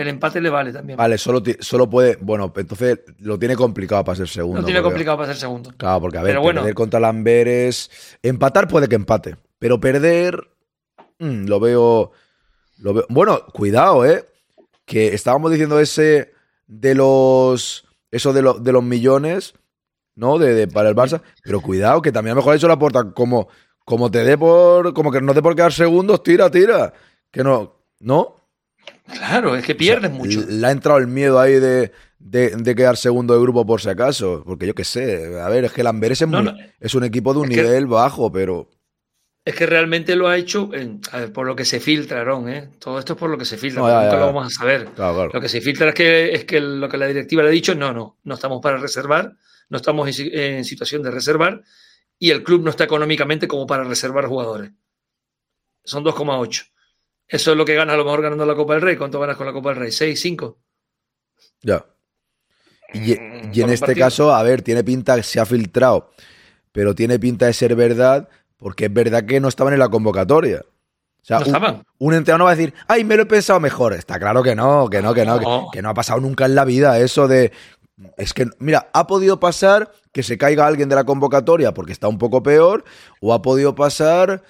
El empate le vale también. Vale, solo, solo puede. Bueno, entonces lo tiene complicado para ser segundo. no tiene porque- complicado para ser segundo. Claro, porque a ver, Pero bueno. perder contra Lamberes. Empatar puede que empate. Pero perder. mm, lo veo. Lo veo. Bueno, cuidado, ¿eh? Que estábamos diciendo ese de los. Eso de, lo- de los millones, ¿no? De, de- para el Barça. Pero cuidado, que también a lo mejor eso la puerta. Como, como te dé por. Como que no te por quedar segundos, tira, tira. Que no. ¿No? Claro, es que pierdes mucho. Le ha entrado el miedo ahí de, de- de quedar segundo de grupo por si acaso. Porque yo qué sé. A ver, es que el Amberes es, No, muy- no. es un equipo de un Es que- nivel bajo, pero. Es que realmente lo ha hecho en- a ver, por lo que se filtra, Aaron, ¿eh? Todo esto es por lo que se filtra, No, ya, nunca ya, lo vamos a saber. Claro, claro. Lo que se filtra es que, es que lo que la directiva le ha dicho, no, no, no estamos para reservar, no estamos en situación de reservar y el club no está económicamente como para reservar jugadores. Son 2,8. Eso es lo que ganas a lo mejor ganando la Copa del Rey. ¿Cuánto ganas con la Copa del Rey? ¿6, 5? Ya. Y, y en este partido. caso, a ver, tiene pinta que se ha filtrado, pero tiene pinta de ser verdad, porque es verdad que no estaban en la convocatoria. O sea, ¿No un, estaban? un entrenador no va a decir, ay, me lo he pensado mejor. Está claro que no, que no, que no, No. Que, que no ha pasado nunca en la vida eso de. Es que, mira, ha podido pasar que se caiga alguien de la convocatoria porque está un poco peor, o ha podido pasar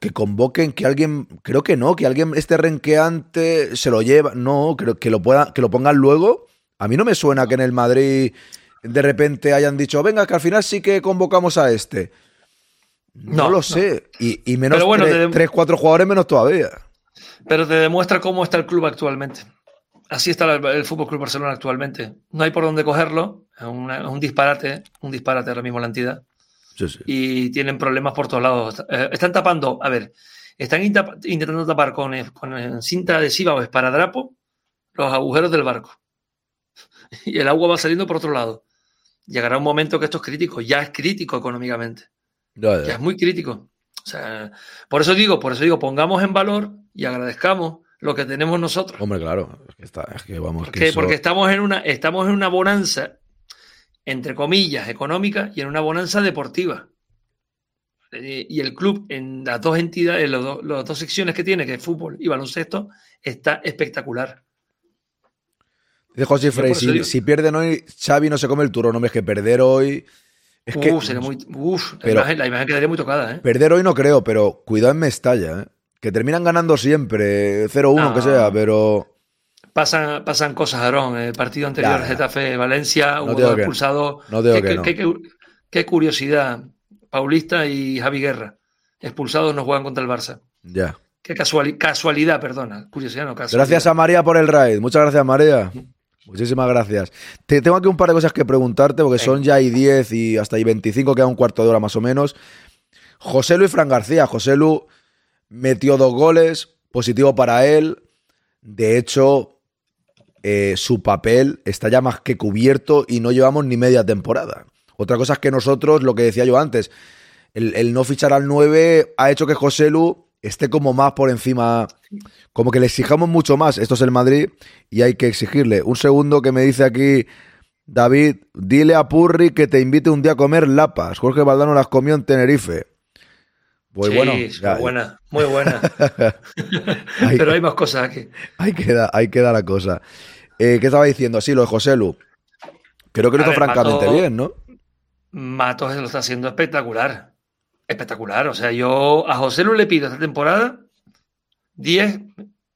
que convoquen, que alguien, creo que no, que alguien este renqueante se lo lleva, no, creo que lo pueda, que lo pongan luego. A mí no me suena que en el Madrid de repente hayan dicho, venga, que al final sí que convocamos a este. No, No, lo no. sé. Y, y menos bueno, tres, tres, cuatro jugadores menos todavía. Pero te demuestra cómo está el club actualmente. Así está el, el Fútbol Club Barcelona actualmente. No hay por dónde cogerlo. Es, una- es un disparate, un disparate ahora mismo la entidad. Sí, sí. Y tienen problemas por todos lados. Eh, están tapando, a ver, están intentando tapar con, eh, con eh, cinta adhesiva o esparadrapo los agujeros del barco. Y el agua va saliendo por otro lado. Llegará un momento que esto es crítico. Ya es crítico económicamente. Ya, ya. Ya es muy crítico. O sea, por eso digo, por eso digo, pongamos en valor y agradezcamos lo que tenemos nosotros. Hombre, claro. Es que, está, es que vamos. que Que- eso- Porque estamos en una, estamos en una bonanza, entre comillas, económica y en una bonanza deportiva. Eh, Y el club, en las dos entidades, en los dos- las dos secciones que tiene, que es fútbol y baloncesto, está espectacular. Dice José Frey, si, digo- si pierden hoy, Xavi no se come el turrón. Hombre, es que perder hoy. Es que, Uf, sería muy, uf, la, imagen, la imagen quedaría muy tocada, ¿eh? Perder hoy no creo, pero cuidado en Mestalla, ¿eh? Que terminan ganando siempre, 0-1, No. que sea, pero. Pasan, pasan cosas, Aarón. El partido anterior, Ya, ya. Getafe-Valencia, No hubo expulsados. no qué, que no. qué- qué- qué curiosidad. Paulista y Javi Guerra. Expulsados no juegan contra el Barça. Ya. Qué casuali- casualidad, perdona. Curiosidad, no casualidad. Gracias a María por el raid. Muchas gracias, María. Muchísimas gracias. Te tengo aquí un par de cosas que preguntarte, porque son ya y 10 y hasta y 25, queda un cuarto de hora más o menos. José Lu y Fran García. José Lu metió dos goles, positivo para él. De hecho, eh, su papel está ya más que cubierto y no llevamos ni media temporada. Otra cosa es que nosotros, lo que decía yo antes, el, el no fichar al 9 ha hecho que José Lu esté como más por encima, como que le exijamos mucho más. Esto es el Madrid y hay que exigirle. Un segundo que me dice aquí David, dile a Purri que te invite un día a comer lapas. Jorge Valdano las comió en Tenerife. Pues Sí, bueno, ya- muy buena, muy buena. Pero hay más cosas aquí. Ahí queda, ahí queda la cosa. Eh, ¿Qué estaba diciendo? Sí, lo de José Lu. Creo que lo hizo francamente Mato- bien, ¿no? Matos lo está haciendo espectacular. Espectacular. O sea, yo a José Lu le pido esta temporada 10,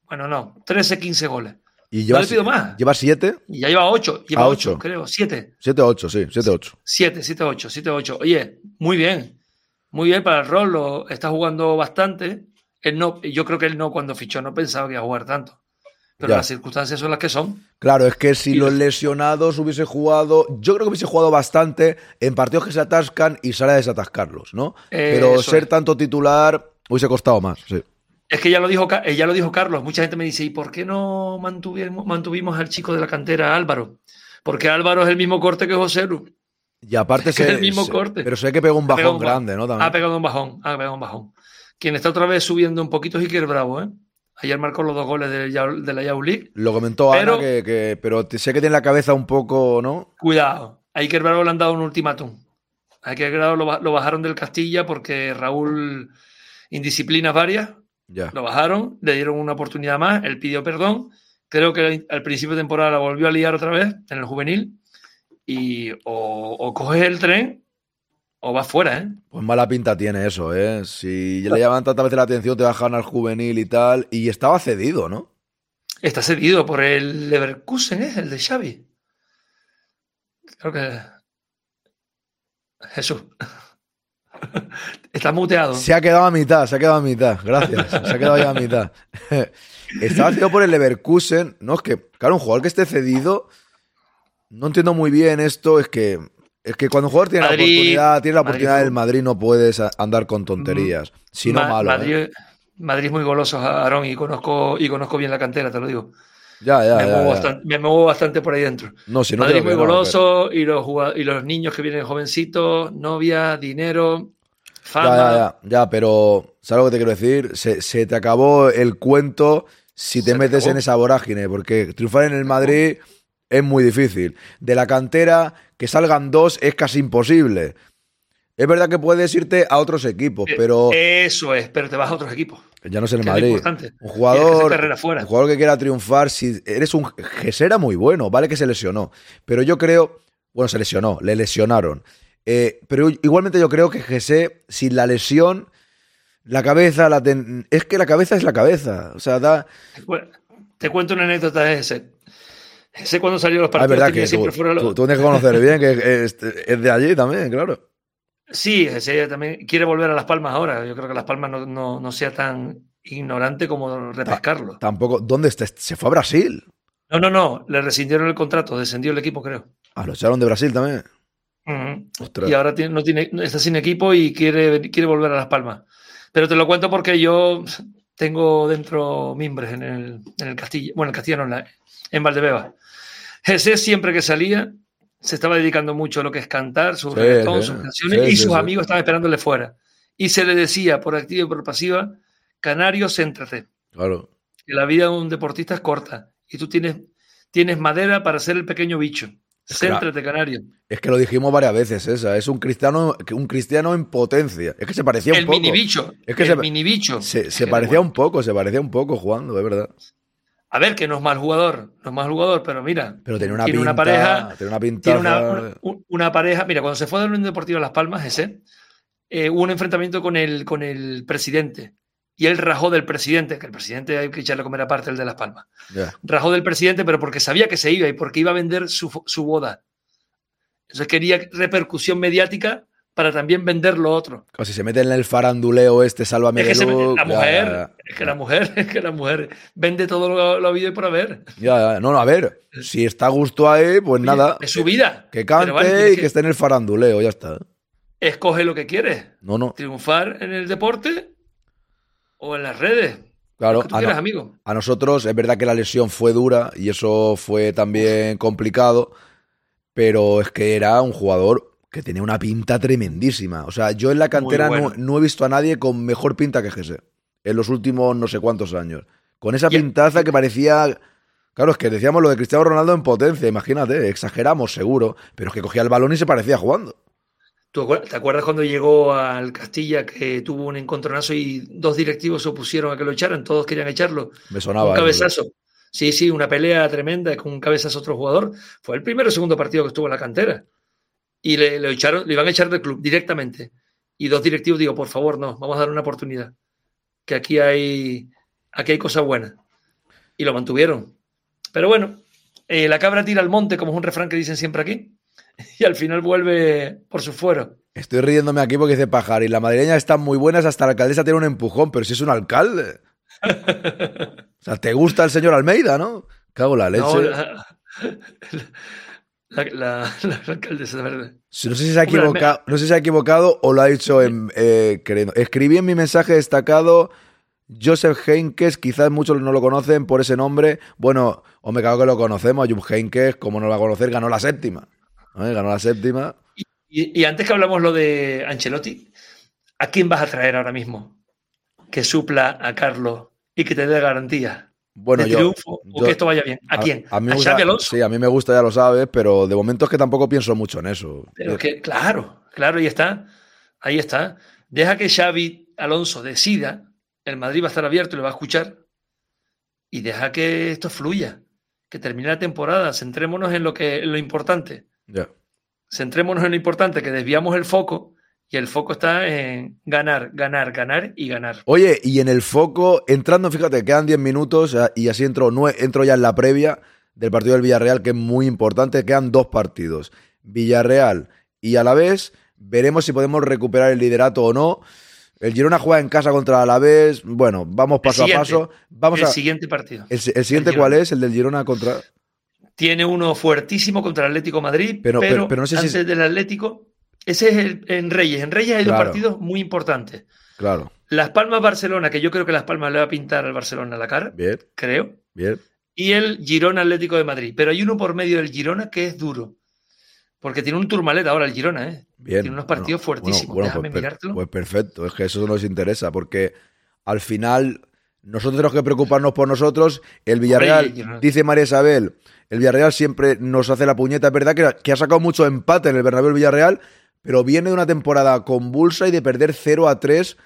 bueno, no, 13, 15 goles. Y no lleva, le pido más. ¿Lleva siete? Y ya lleva 8, lleva A 8, ocho. creo, 7. Siete, ocho, sí, siete, ocho. 7, 7, 8, 7, 8. Oye, muy bien. Muy bien para el rol, lo, está jugando bastante. Él no, yo creo que él no, cuando fichó, no pensaba que iba a jugar tanto. Pero Ya. las circunstancias son las que son. Claro, es que si los lesionados hubiese jugado, yo creo que hubiese jugado bastante en partidos que se atascan y sale a desatascarlos, ¿no? Eh, Pero ser es. tanto titular hubiese costado más, sí. Es que ya lo dijo, eh, ya lo dijo Carlos. Mucha gente me dice, ¿y por qué no mantuvimos, mantuvimos al chico de la cantera, Álvaro? Porque Álvaro es el mismo corte que José Lu. Y aparte Es se, el mismo se- corte. Pero sé que pegó un bajón un grande, ¿no? También. Ha pegado un bajón, ha pegado un bajón. Quien está otra vez subiendo un poquito es Iker Bravo, ¿eh? Ayer marcó los dos goles de, la Yao League. Lo comentó Pero- Ana, que, que- pero sé que tiene la cabeza un poco, ¿no? Cuidado, a Iker Bravo le han dado un ultimátum. A Iker Bravo lo bajaron del Castilla porque Raúl, indisciplinas varias, Ya. lo bajaron, le dieron una oportunidad más, él pidió perdón. Creo que al principio de temporada la volvió a liar otra vez en el juvenil. Y o, o coges el tren o vas fuera, ¿eh? Pues mala pinta tiene eso, ¿eh? Si le llaman tantas veces la atención, te bajan al juvenil y tal. Y estaba cedido, ¿no? Está cedido por el Leverkusen, ¿eh? El de Xavi. Creo que. Jesús. Está muteado. Se ha quedado a mitad, se ha quedado a mitad. Gracias. Se ha quedado ya a mitad. Estaba cedido por el Leverkusen. No, es que, claro, un jugador que esté cedido. No entiendo muy bien esto. Es que. Es que cuando un jugador tiene Madrid- la oportunidad, tiene la Madrid- oportunidad del Madrid, no puedes andar con tonterías. Si no, Ma- malo. ¿eh? Madrid, es muy goloso, Aarón, y conozco, y conozco bien la cantera, te lo digo. Ya, ya, me, ya, muevo ya. Bastante, me muevo bastante por ahí dentro. No, si no Madrid creo muy no, goloso y, los y los niños que vienen jovencitos, novia, dinero, fama. Ya, ya, ya, pero ¿sabes lo que te quiero decir? Se, se te acabó el cuento si te metes acabó. en esa vorágine, porque triunfar en el Madrid es muy difícil. De la cantera, que salgan dos es casi imposible. Es verdad que puedes irte a otros equipos, pero Eso es, pero te vas a otros equipos. ya no es el que es Madrid. importante. Un jugador, un jugador que quiera triunfar, si eres un Gese era muy bueno, vale que se lesionó, pero yo creo, bueno, se lesionó, le lesionaron. Eh, pero igualmente yo creo que Gese, sin la lesión, la cabeza, la ten- es que la cabeza es la cabeza. O sea, da. Te cu- Te cuento una anécdota de ese. Ese cuando salió a los Ah, es partidos verdad que tú, siempre fuera los- tú- tú tienes que conocer bien, que es, es de allí también, claro. Sí, ese también quiere volver a Las Palmas ahora. Yo creo que Las Palmas no, no- no sea tan ignorante como repescarlo. Tampoco. ¿Dónde está? Se fue a Brasil. No, no, no. Le rescindieron el contrato, descendió el equipo, creo. Ah, lo echaron de Brasil también. Y ahora tiene- no tiene, está sin equipo y quiere, quiere volver a Las Palmas. Pero te lo cuento porque yo tengo dentro mimbres en el, en el Castilla, bueno, en el Castilla no, en, la- en Valdebeba. Jesús siempre que salía se estaba dedicando mucho a lo que es cantar, su Sí, reggaetón, sus canciones, Sí, y sus sí. amigos estaban esperándole fuera. Y se le decía por activa y por pasiva, Canario, céntrate, Claro. que la vida de un deportista es corta y tú tienes, tienes madera para ser el pequeño bicho. Céntrate, Canario. Es que lo dijimos varias veces, esa. Es un cristiano, un cristiano en potencia. Es que se parecía El un poco. mini bicho, Es que el se, mini bicho. se, parecía un poco, se parecía un poco jugando, es verdad. A ver, que no es mal jugador, no es mal jugador, pero mira, Pero tenía una tiene pinta. una pareja, Tiene una pinta. tiene una, una- un- una pareja. Mira, cuando se fue de la Unión Deportiva Las Palmas, ese, eh, hubo un enfrentamiento con el, con el presidente. Y él rajó del presidente, que el presidente hay que echarle a comer aparte el de Las Palmas. Rajó del presidente, pero porque sabía que se iba y porque iba a vender su, su boda. Entonces quería repercusión mediática para también vender lo otro. O si se mete en el faranduleo este, sálvame Es que de se look, la ya, mujer, ya, es que la mujer, es que la mujer vende todo lo, lo habido y por haber. Ya, ya. No, no, a ver. Si está a gusto ahí, pues nada. Es su vida. Que Pero cante vale, y que- que esté en el faranduleo, ya está. Escoge lo que quieres. No, no. Triunfar en el deporte o en las redes. Claro, Lo que tú a, quieras, no- amigo. a nosotros es verdad que la lesión fue dura y eso fue también complicado, pero es que era un jugador que tenía una pinta tremendísima. O sea, yo en la cantera bueno. no, no he visto a nadie con mejor pinta que Gese en los últimos no sé cuántos años. Con esa pintaza que parecía... Claro, es que decíamos lo de Cristiano Ronaldo en potencia, imagínate, exageramos seguro, pero es que cogía el balón y se parecía jugando. ¿Tú acuer- ¿Te acuerdas cuando llegó al Castilla que tuvo un encontronazo y dos directivos se opusieron a que lo echaran? Todos querían echarlo. Me sonaba. un cabezazo. Sí, sí, una pelea tremenda con un cabezazo a otro jugador. Fue el primero o segundo partido que estuvo en la cantera. Y le, le echaron, le iban a echar del club directamente. Y dos directivos digo, por favor, no, vamos a dar una oportunidad. Que aquí hay, aquí hay cosas buenas. Y lo mantuvieron. Pero bueno, eh, la cabra tira al monte, como es un refrán que dicen siempre aquí. Y al final vuelve por su fuero. Estoy riéndome aquí porque dice Pajar y la madrileña están muy buenas, hasta la alcaldesa tiene un empujón, pero si es un alcalde. o sea, te gusta el señor Almeida, ¿no? Cago en la leche. No, la, la, la- la alcaldesa de verdad. Si- No sé si se ha equivocado, no sé si se ha equivocado o lo ha dicho en, eh, queriendo. Escribí en mi mensaje destacado Joseph Heinkes, quizás muchos no lo conocen por ese nombre. Bueno, o me cago que lo conocemos, Jupp Heinkes, como no lo va a conocer, ganó la séptima. ¿eh? Ganó la séptima. Y, y antes que hablamos lo de Ancelotti, ¿a quién vas a traer ahora mismo que supla a Carlos y que te dé garantía Bueno, de yo, triunfo o que esto vaya bien? ¿A, quién? A, mí me ¿A gusta- Xabi Alonso? Sí, a mí me gusta, ya lo sabes, pero de momento es que tampoco pienso mucho en eso. Pero que, claro, claro, ahí está. Ahí está. Deja que Xavi Alonso decida. El Madrid va a estar abierto y lo va a escuchar. Y deja que esto fluya. Que termine la temporada. Centrémonos en lo, que, en lo importante. Ya. Centrémonos en lo importante, que desviamos el foco. Y el foco está en ganar, ganar, ganar y ganar. Oye, y en el foco, entrando, fíjate, quedan 10 minutos eh, y así entro, entro ya en la previa del partido del Villarreal, que es muy importante. Quedan dos partidos, Villarreal y Alavés. Veremos si podemos recuperar el liderato o no. El Girona juega en casa contra Alavés. Bueno, vamos paso a paso. Vamos el a, siguiente partido. el, el siguiente, El ¿cuál es? El del Girona contra. Tiene uno fuertísimo contra el Atlético de Madrid, Pero- pero, pero- pero no sé si antes es- del Atlético, ese es el, en Reyes. En Reyes hay dos partidos muy importantes. Claro. Las Palmas Barcelona, que yo creo que Las Palmas le va a pintar al Barcelona la cara, Bien, creo. bien. Y el Girona Atlético de Madrid. Pero hay uno por medio del Girona que es duro. Porque tiene un turmalet ahora el Girona, ¿eh? Bien. Tiene unos partidos Bueno, fuertísimos. bueno, Déjame pues, mirártelo. pues perfecto, es que eso nos interesa, porque al final nosotros tenemos que preocuparnos por nosotros. El Villarreal, Hombre, dice María Isabel, el Villarreal siempre nos hace la puñeta. Es verdad que, que ha sacado mucho empate en el Bernabéu el Villarreal, pero viene de una temporada convulsa y de perder 0 a 3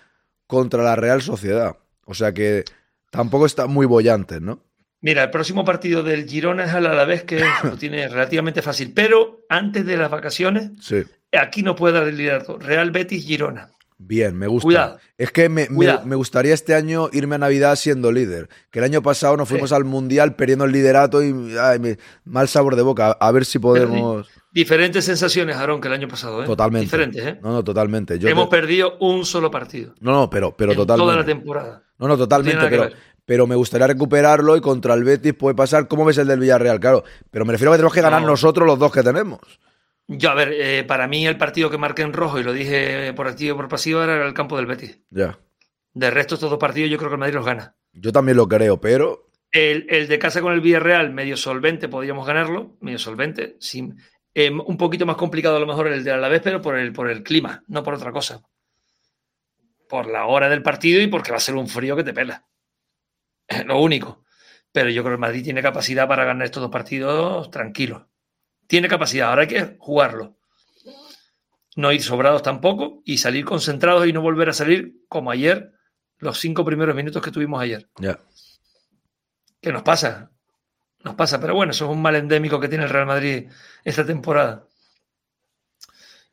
contra la Real Sociedad. O sea que tampoco está muy bollante, ¿no? Mira, el próximo partido del Girona es al Alavés, que lo tiene relativamente fácil. Pero antes de las vacaciones, Sí. aquí no puede dar el liderato. Real Betis Girona. Bien, me gusta. Cuidado. Es que me, me- gustaría este año irme a Navidad siendo líder. Que el año pasado nos fuimos al Mundial perdiendo el liderato y ay, me- mal sabor de boca. A ver si podemos... Diferentes sensaciones, Aarón, que el año pasado, ¿eh? Totalmente. Diferentes, ¿eh? No, no, totalmente. Yo Hemos te- perdido un solo partido. No, no, pero, pero en Toda la totalmente. temporada. No, no, totalmente. No pero, pero me gustaría recuperarlo y contra el Betis puede pasar. ¿Cómo ves el del Villarreal? Claro. Pero me refiero a que tenemos que ganar No. nosotros los dos que tenemos. Yo, a ver, eh, para mí el partido que marqué en rojo, y lo dije por activo y por pasivo, era el campo del Betis. Ya. De resto, estos dos partidos yo creo que el Madrid los gana. Yo también lo creo, pero. El, el de casa con el Villarreal, medio solvente, podríamos ganarlo, medio solvente. Sin, eh, un poquito más complicado a lo mejor el de Alavés, pero por el, por el clima, no por otra cosa. Por la hora del partido y porque va a ser un frío que te pela. Es lo único. Pero yo creo que el Madrid tiene capacidad para ganar estos dos partidos tranquilos. Tiene capacidad, ahora hay que jugarlo. No ir sobrados tampoco y salir concentrados y no volver a salir como ayer, los cinco primeros minutos que tuvimos ayer. Ya. ¿Qué nos pasa? Nos pasa, pero bueno, eso es un mal endémico que tiene el Real Madrid esta temporada.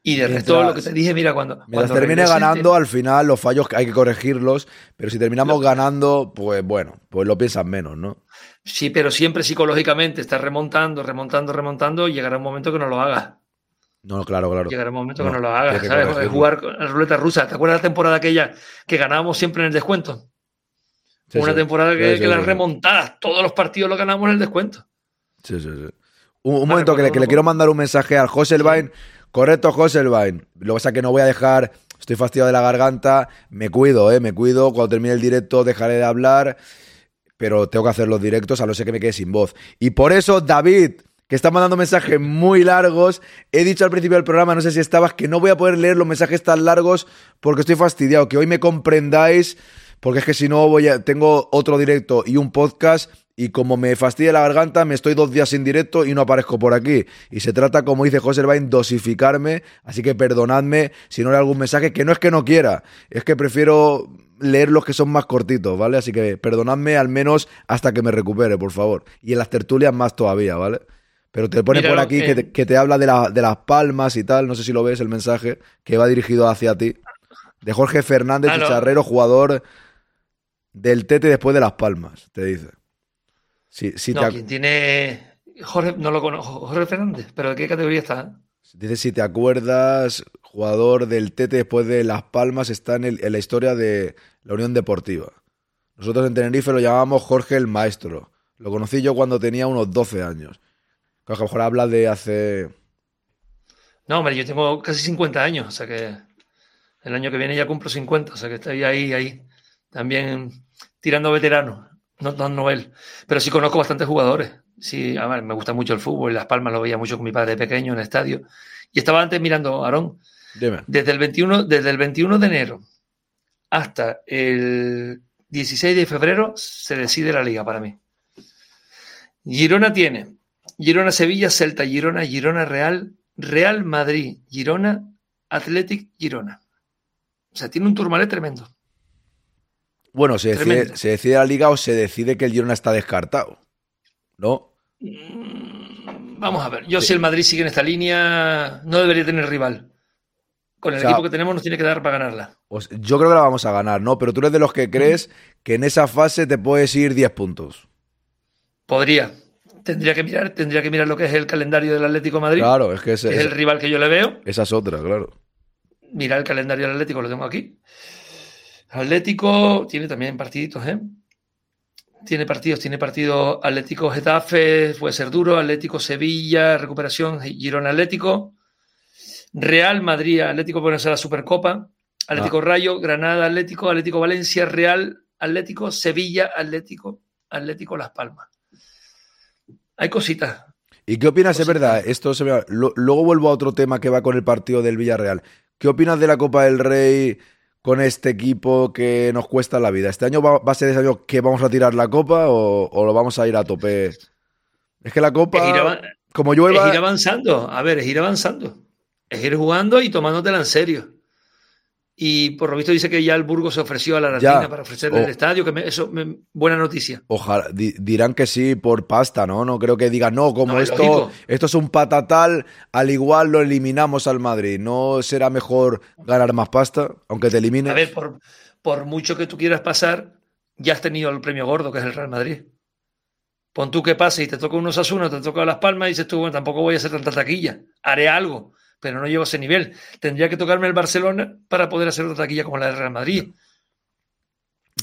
Y de resto, lo que te dije, mira, cuando, Mientras cuando termine ganando, al final los fallos hay que corregirlos. Pero si terminamos ganando, pues bueno, pues lo piensas menos, ¿no? Sí, pero siempre psicológicamente estás remontando, remontando, remontando, y llegará un momento que no lo hagas. No, claro, claro. Llegará un momento No, que no lo hagas, ¿sabes? corregirlo. Jugar con la ruleta rusa. ¿Te acuerdas la temporada aquella que ganábamos siempre en el descuento? Sí, Una sí. temporada que, Sí, sí, que las remontadas, todos los partidos los ganamos en el descuento. Sí, sí, sí. Un, un momento que le, que le quiero mandar un mensaje al Joselvain. Correcto, Joselvain. Lo que pasa es que no voy a dejar. Estoy fastidiado de la garganta. Me cuido, ¿eh? Me cuido. Cuando termine el directo dejaré de hablar. Pero tengo que hacer los directos a no ser que me quede sin voz. Y por eso, David, que está mandando mensajes muy largos, he dicho al principio del programa, no sé si estabas, que no voy a poder leer los mensajes tan largos porque estoy fastidiado. Que hoy me comprendáis. Porque es que si no voy a, tengo otro directo y un podcast y como me fastidia la garganta, me estoy dos días sin directo y no aparezco por aquí. Y se trata, como dice José Elvain, dosificarme. Así que perdonadme si no leo algún mensaje, que no es que no quiera, es que prefiero leer los que son más cortitos, ¿vale? Así que perdonadme al menos hasta que me recupere, por favor. Y en las tertulias más todavía, ¿vale? Pero te pone Mira, por aquí que- que te, que te habla de, la- de las palmas y tal, no sé si lo ves el mensaje, que va dirigido hacia ti. De Jorge Fernández, Ah, no. chicharrero, jugador del Tete después de las palmas, te dice. Si, si no, te quien tiene. Jorge, no lo conozco. Jorge Fernández, pero ¿de qué categoría está? Dice, si te acuerdas, jugador del Tete después de Las Palmas está en, el- en la historia de la Unión Deportiva. Nosotros en Tenerife lo llamábamos Jorge el Maestro. Lo conocí yo cuando tenía unos 12 años. Que a lo mejor habla de hace... No, hombre, yo tengo casi 50 años, o sea que el año que viene ya cumplo 50, o sea que estoy ahí, ahí, también tirando veterano, no tan Noel. Pero sí conozco bastantes jugadores. Sí, a ver, me gusta mucho el fútbol, Las Palmas lo veía mucho con mi padre de pequeño en el estadio. Y estaba antes mirando, Aarón, desde el 21, desde el 21 de enero hasta el 16 de febrero se decide la liga para mí. Girona tiene Girona Sevilla, Celta Girona, Girona Real, Real Madrid, Girona, Athletic Girona. O sea, tiene un turmalé tremendo. Bueno, ¿se decide, Tremendo. ¿se decide la liga o se decide que el Girona está descartado? ¿No? Vamos a ver, yo si el Madrid sigue en esta línea, no debería tener rival. Con el O sea, equipo que tenemos nos tiene que dar para ganarla. Pues yo creo que la vamos a ganar, ¿no? Pero tú eres de los que crees que en esa fase te puedes ir 10 puntos. Podría. Tendría que mirar, tendría que mirar lo que es el calendario del Atlético de Madrid. Claro, es que ese- que es el rival que yo le veo. Esa es otra, claro. Mira el calendario del Atlético, lo tengo aquí. Atlético tiene también partiditos, ¿eh? Tiene partidos, tiene partido Atlético Getafe, puede ser duro, Atlético Sevilla, recuperación, Girona Atlético, Real Madrid, Atlético puede ser la Supercopa, Atlético Ah. Rayo, Granada Atlético, Atlético Valencia, Real Atlético, Sevilla Atlético, Atlético Las Palmas. Hay cositas. ¿Y qué opinas? Es verdad, esto se me... Luego vuelvo a otro tema que va con el partido del Villarreal. ¿Qué opinas de la Copa del Rey con este equipo que nos cuesta la vida? ¿Este año va, va a ser ese año que vamos a tirar la Copa o, o lo vamos a ir a tope? Es que la Copa, Es ir como Es llueva... ir avanzando, a ver, es ir avanzando. Es ir jugando y tomándotela en serio. Y por lo visto dice que ya el Burgos se ofreció a la. Argentina para ofrecerle Oh. el estadio, que me- eso, me- buena noticia. Ojalá, di- dirán que sí por pasta, ¿no? No creo que digan, no, como No, esto, lógico. esto es un patatal, al igual lo eliminamos al Madrid. ¿No será mejor ganar más pasta, aunque te elimines? A ver, por, por mucho que tú quieras pasar, ya has tenido el premio gordo, que es el Real Madrid. Pon tú que pase y te toca unos Asuna, te toca Las Palmas y dices tú, bueno, tampoco voy a hacer tanta taquilla. Haré algo, pero no llego a ese nivel. Tendría que tocarme el Barcelona para poder hacer otra taquilla como la del Real Madrid.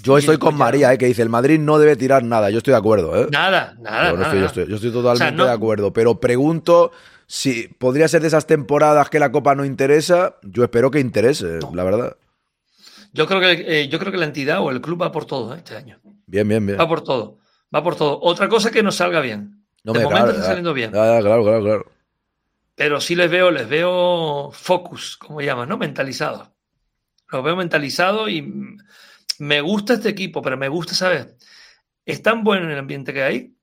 Yo estoy con María, eh, que dice, el Madrid no debe tirar nada. Yo estoy de acuerdo, ¿eh? Nada, nada, Yo no nada, estoy, yo nada. estoy- yo estoy totalmente O sea, no- de acuerdo. Pero pregunto si podría ser de esas temporadas que la Copa no interesa. Yo espero que interese, la verdad. Yo creo que eh, yo creo que la entidad o el club va por todo ¿eh? este año. Bien, bien, bien. Va por todo. Va por todo. Otra cosa que no salga bien. No de me momento claro, está ya- saliendo bien. ya, claro, claro, claro. Pero sí les veo, les veo focus, como llaman, ¿no? Mentalizados. Los veo mentalizados y me gusta este equipo, pero me gusta, ¿sabes? Es tan bueno el ambiente que hay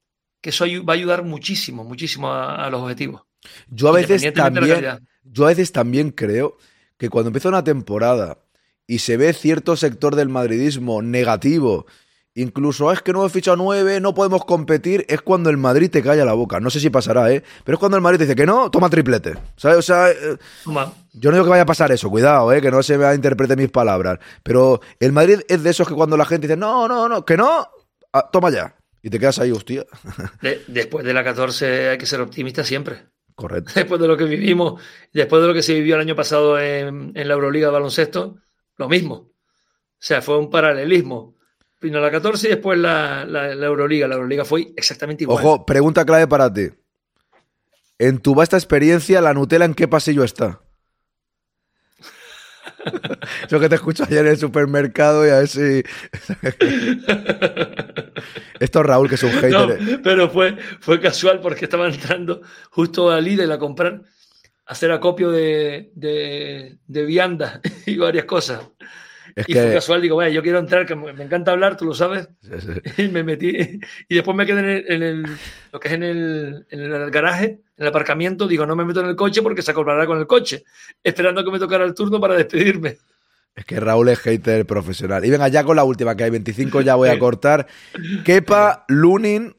que eso va a ayudar muchísimo, muchísimo a, a los objetivos. Yo a veces también, yo a veces también creo que cuando empieza una temporada y se ve cierto sector del madridismo negativo, incluso "Ah, es que no hemos fichado nueve, no podemos competir, es cuando el Madrid te calla la boca. No sé si pasará, ¿eh? Pero es cuando el Madrid te dice que no, toma triplete. ¿Sabes? O sea, eh, Toma. yo no digo que vaya a pasar eso, cuidado, ¿eh? Que no se me interprete mis palabras. Pero el Madrid es de esos que cuando la gente dice, no, no, no, que no, ah, toma ya. Y te quedas ahí, hostia. De- después de la 14 hay que ser optimista siempre. Correcto. Después de lo que vivimos, después de lo que se vivió el año pasado en, en la Euroliga de baloncesto, lo mismo. O sea, fue un paralelismo. Vino la 14 y después la, la- la Euroliga. La Euroliga fue exactamente igual. Ojo, pregunta clave para ti. En tu vasta experiencia, ¿la Nutella en qué pasillo está? Eso que te escucho ayer en el supermercado y a ver si... Esto es Raúl, que es un hater. No, eh. pero fue, fue casual porque estaba entrando justo a Lidl a comprar, a hacer acopio de, de, de vianda y varias cosas. Es y que- fue casual, digo, vaya, yo quiero entrar, que me encanta hablar, tú lo sabes. Sí, sí. Y me metí, y después me quedé en, el, en el- lo que es en el, en el garaje, en el aparcamiento, digo, no me meto en el coche porque se acordará con el coche, esperando que me tocara el turno para despedirme. Es que Raúl es hater profesional. Y venga, ya con la última, que hay 25, ya voy a cortar. Kepa, Lunin,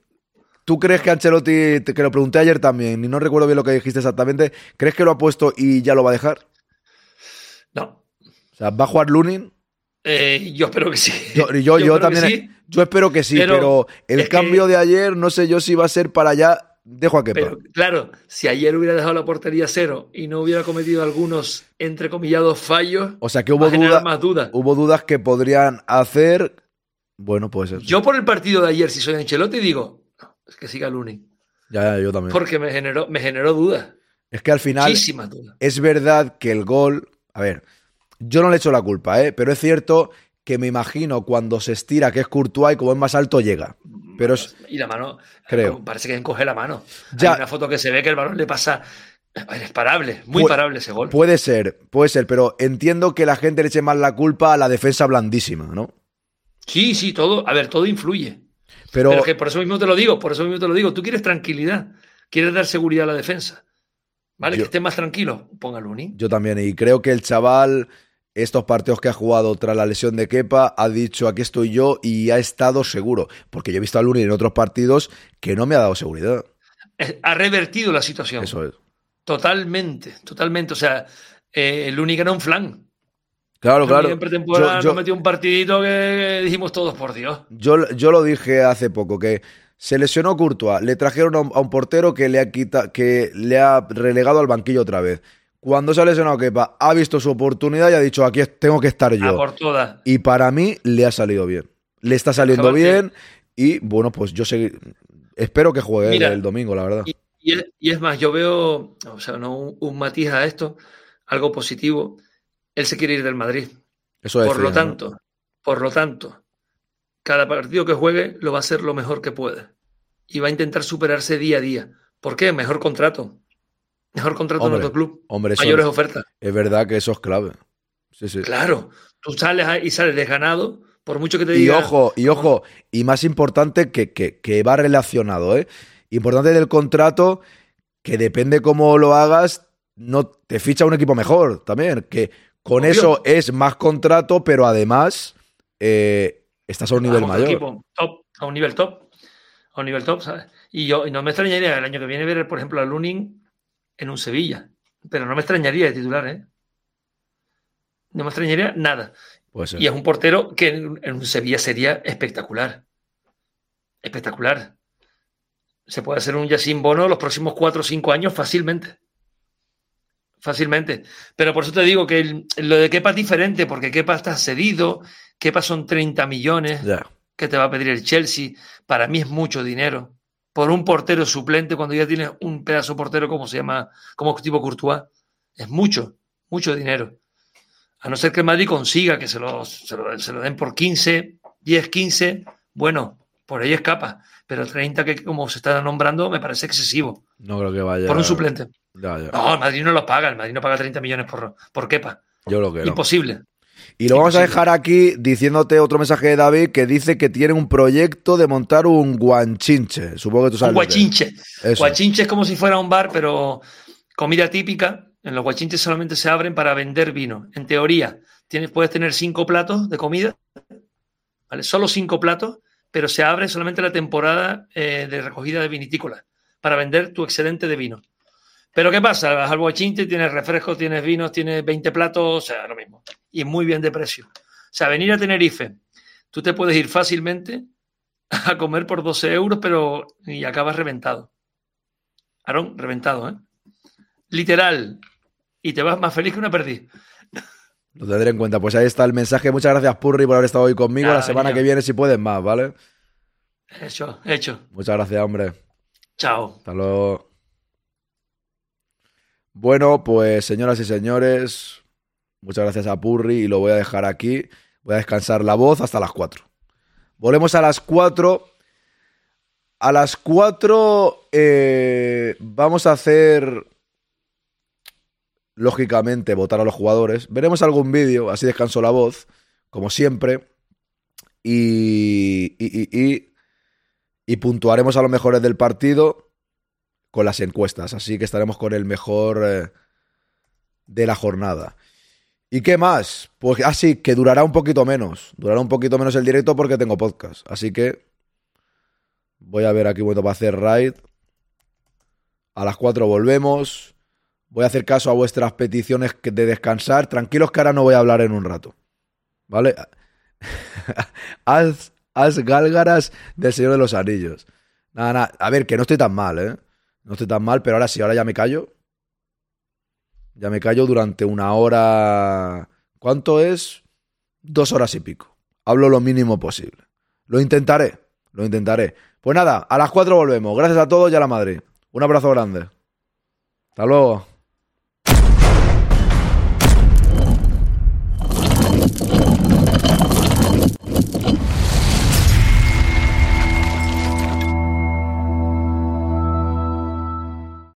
¿tú crees que Ancelotti, que lo pregunté ayer también, y no recuerdo bien lo que dijiste exactamente, ¿crees que lo ha puesto y ya lo va a dejar? No. O sea, ¿va a jugar Lunin? Eh, yo espero que sí. Yo, yo, también. sí. Yo espero que sí, pero pero, el que- cambio de ayer no sé yo si va a ser para ya dejo a Kepa. Pero claro, si ayer hubiera dejado la portería cero y no hubiera cometido algunos entrecomillados fallos, o sea que hubo dudas. más dudas. Hubo dudas que podrían hacer. Bueno, pues eso. Yo por el partido de ayer, si soy Ancelotti, digo, no, es que siga Lunin. Ya, ya, yo también. Porque me generó, me generó dudas. Es que al final Muchísimas dudas. es verdad que el gol, a ver, yo no le echo la culpa, ¿eh? pero es cierto que me imagino cuando se estira que es Courtois y como es más alto llega. Pero es, Y la mano, creo. parece que encoge la mano. Ya. Hay una foto que se ve que el balón le pasa. Es parable, muy parable ese gol. Puede ser, puede ser, pero entiendo que la gente le eche más la culpa a la defensa blandísima, ¿no? Sí, sí, todo. A ver, todo influye. Pero, Pero, que por eso mismo te lo digo, por eso mismo te lo digo. Tú quieres tranquilidad, quieres dar seguridad a la defensa. ¿Vale? Yo- Que esté más tranquilo. Ponga Lunin. yo también, y creo que el chaval, estos partidos que ha jugado tras la lesión de Kepa, ha dicho aquí estoy yo y ha estado seguro. Porque yo he visto a Luni en otros partidos que no me ha dado seguridad. Ha revertido la situación. Eso es. Totalmente, totalmente. O sea, eh, el Lunin era un flan. Claro, claro. En pretemporada Yo- yo- nos metió un partidito que dijimos todos, por Dios. Yo, yo lo dije hace poco, que se lesionó Courtois, le trajeron a un, a un portero que le, ha quita- que le ha relegado al banquillo otra vez. Cuando se ha lesionado Kepa, ha visto su oportunidad y ha dicho, aquí tengo que estar A yo. por todas. Y para mí le ha salido bien. Le está saliendo bien y bueno, pues yo segui- espero que juegue Mira, el domingo, la verdad. Y, y es, es más, yo veo, o sea, no un, un matiz a esto, algo positivo. Él se quiere ir del Madrid. Eso por lo tanto, por lo tanto, cada partido que juegue lo va a hacer lo mejor que puede. Y va a intentar superarse día a día. ¿Por qué? Mejor contrato. Mejor contrato en otro club. hombre, Mayores es- ofertas. Es verdad que eso es clave. Sí, sí. Claro. Tú sales y sales desganado, por mucho que te Y diga. ojo, y ojo, y más importante que, que, que va relacionado, ¿eh? Importante del contrato, que depende cómo lo hagas, no te ficha un equipo mejor también. Que con Obvio. eso es más contrato, pero además eh, estás a un nivel mayor. equipo top, a un nivel top. A un nivel top, ¿sabes? Y yo y no me extrañaría el año que viene ver, por ejemplo, a Lunin en un Sevilla. Pero no me extrañaría de titular, ¿eh? No me extrañaría nada. Y es un portero que en, en un Sevilla sería espectacular. Espectacular. Se puede hacer un Yacine Bono los próximos cuatro o cinco años fácilmente. Fácilmente. Pero por eso te digo que el- lo de Kepa es diferente, porque Kepa está cedido, Kepa son 30 millones que te va a pedir el Chelsea. Para mí es mucho dinero. Por un portero suplente, cuando ya tienes un pedazo de portero como se llama, como tipo Courtois, es mucho, mucho dinero. A no ser que el Madrid consiga que se lo, se lo, se lo den por 15, 10, 15, bueno, por ahí escapa. Pero 30, que como se está nombrando, me parece excesivo. No creo que vaya. Por un suplente. Ya, ya. No, el Madrid no lo paga, el Madrid no paga 30 millones por, por Kepa. Yo lo no. Imposible. Y lo vamos a dejar aquí diciéndote otro mensaje de David que dice que tiene un proyecto de montar un guanchinche. Supongo que tú sabes. Un es. guachinche. Eso. Guachinche es como si fuera un bar, pero comida típica. En los guachinches solamente se abren para vender vino. En teoría, tienes, puedes tener cinco platos de comida, ¿vale? Solo cinco platos, pero se abre solamente la temporada eh, de recogida de vinitícola para vender tu excedente de vino. Pero ¿qué pasa? Vas al guachinche, tienes refrescos, tienes vinos, tienes 20 platos, o sea, lo mismo. Y muy bien de precio. O sea, venir a Tenerife, tú te puedes ir fácilmente a comer por 12 euros, pero y acabas reventado. Aarón, reventado, ¿eh? Literal. Y te vas más feliz que una perdiz. Lo tendré en cuenta. Pues ahí está el mensaje. Muchas gracias, Purri, por haber estado hoy conmigo. Nada, La semana niño. que viene, si puedes más, ¿vale? Hecho, hecho. Muchas gracias, hombre. Chao. Hasta luego. Bueno, pues señoras y señores, muchas gracias a Purri y lo voy a dejar aquí. Voy a descansar la voz hasta las 4. Volvemos a las 4. A las 4 eh, vamos a hacer, lógicamente, votar a los jugadores. Veremos algún vídeo, así descanso la voz, como siempre. Y, y, y- y- puntuaremos a los mejores del partido con las encuestas. Así que estaremos con el mejor eh, de la jornada. ¿Y qué más? Pues así que durará un poquito menos. Durará un poquito menos el directo porque tengo podcast. Así que voy a ver aquí momento para hacer raid. A las 4 volvemos. Voy a hacer caso a vuestras peticiones de descansar. Tranquilos que ahora no voy a hablar en un rato. ¿Vale? haz, haz gálgaras del Señor de los Anillos. Nada, nada. A ver, que no estoy tan mal, ¿eh? No estoy tan mal, pero ahora sí, ahora ya me callo. Ya me callo durante una hora. ¿Cuánto es? Dos horas y pico. Hablo lo mínimo posible. Lo intentaré, lo intentaré. Pues nada, a las cuatro volvemos. Gracias a todos y a la Madrid. Un abrazo grande. Hasta luego.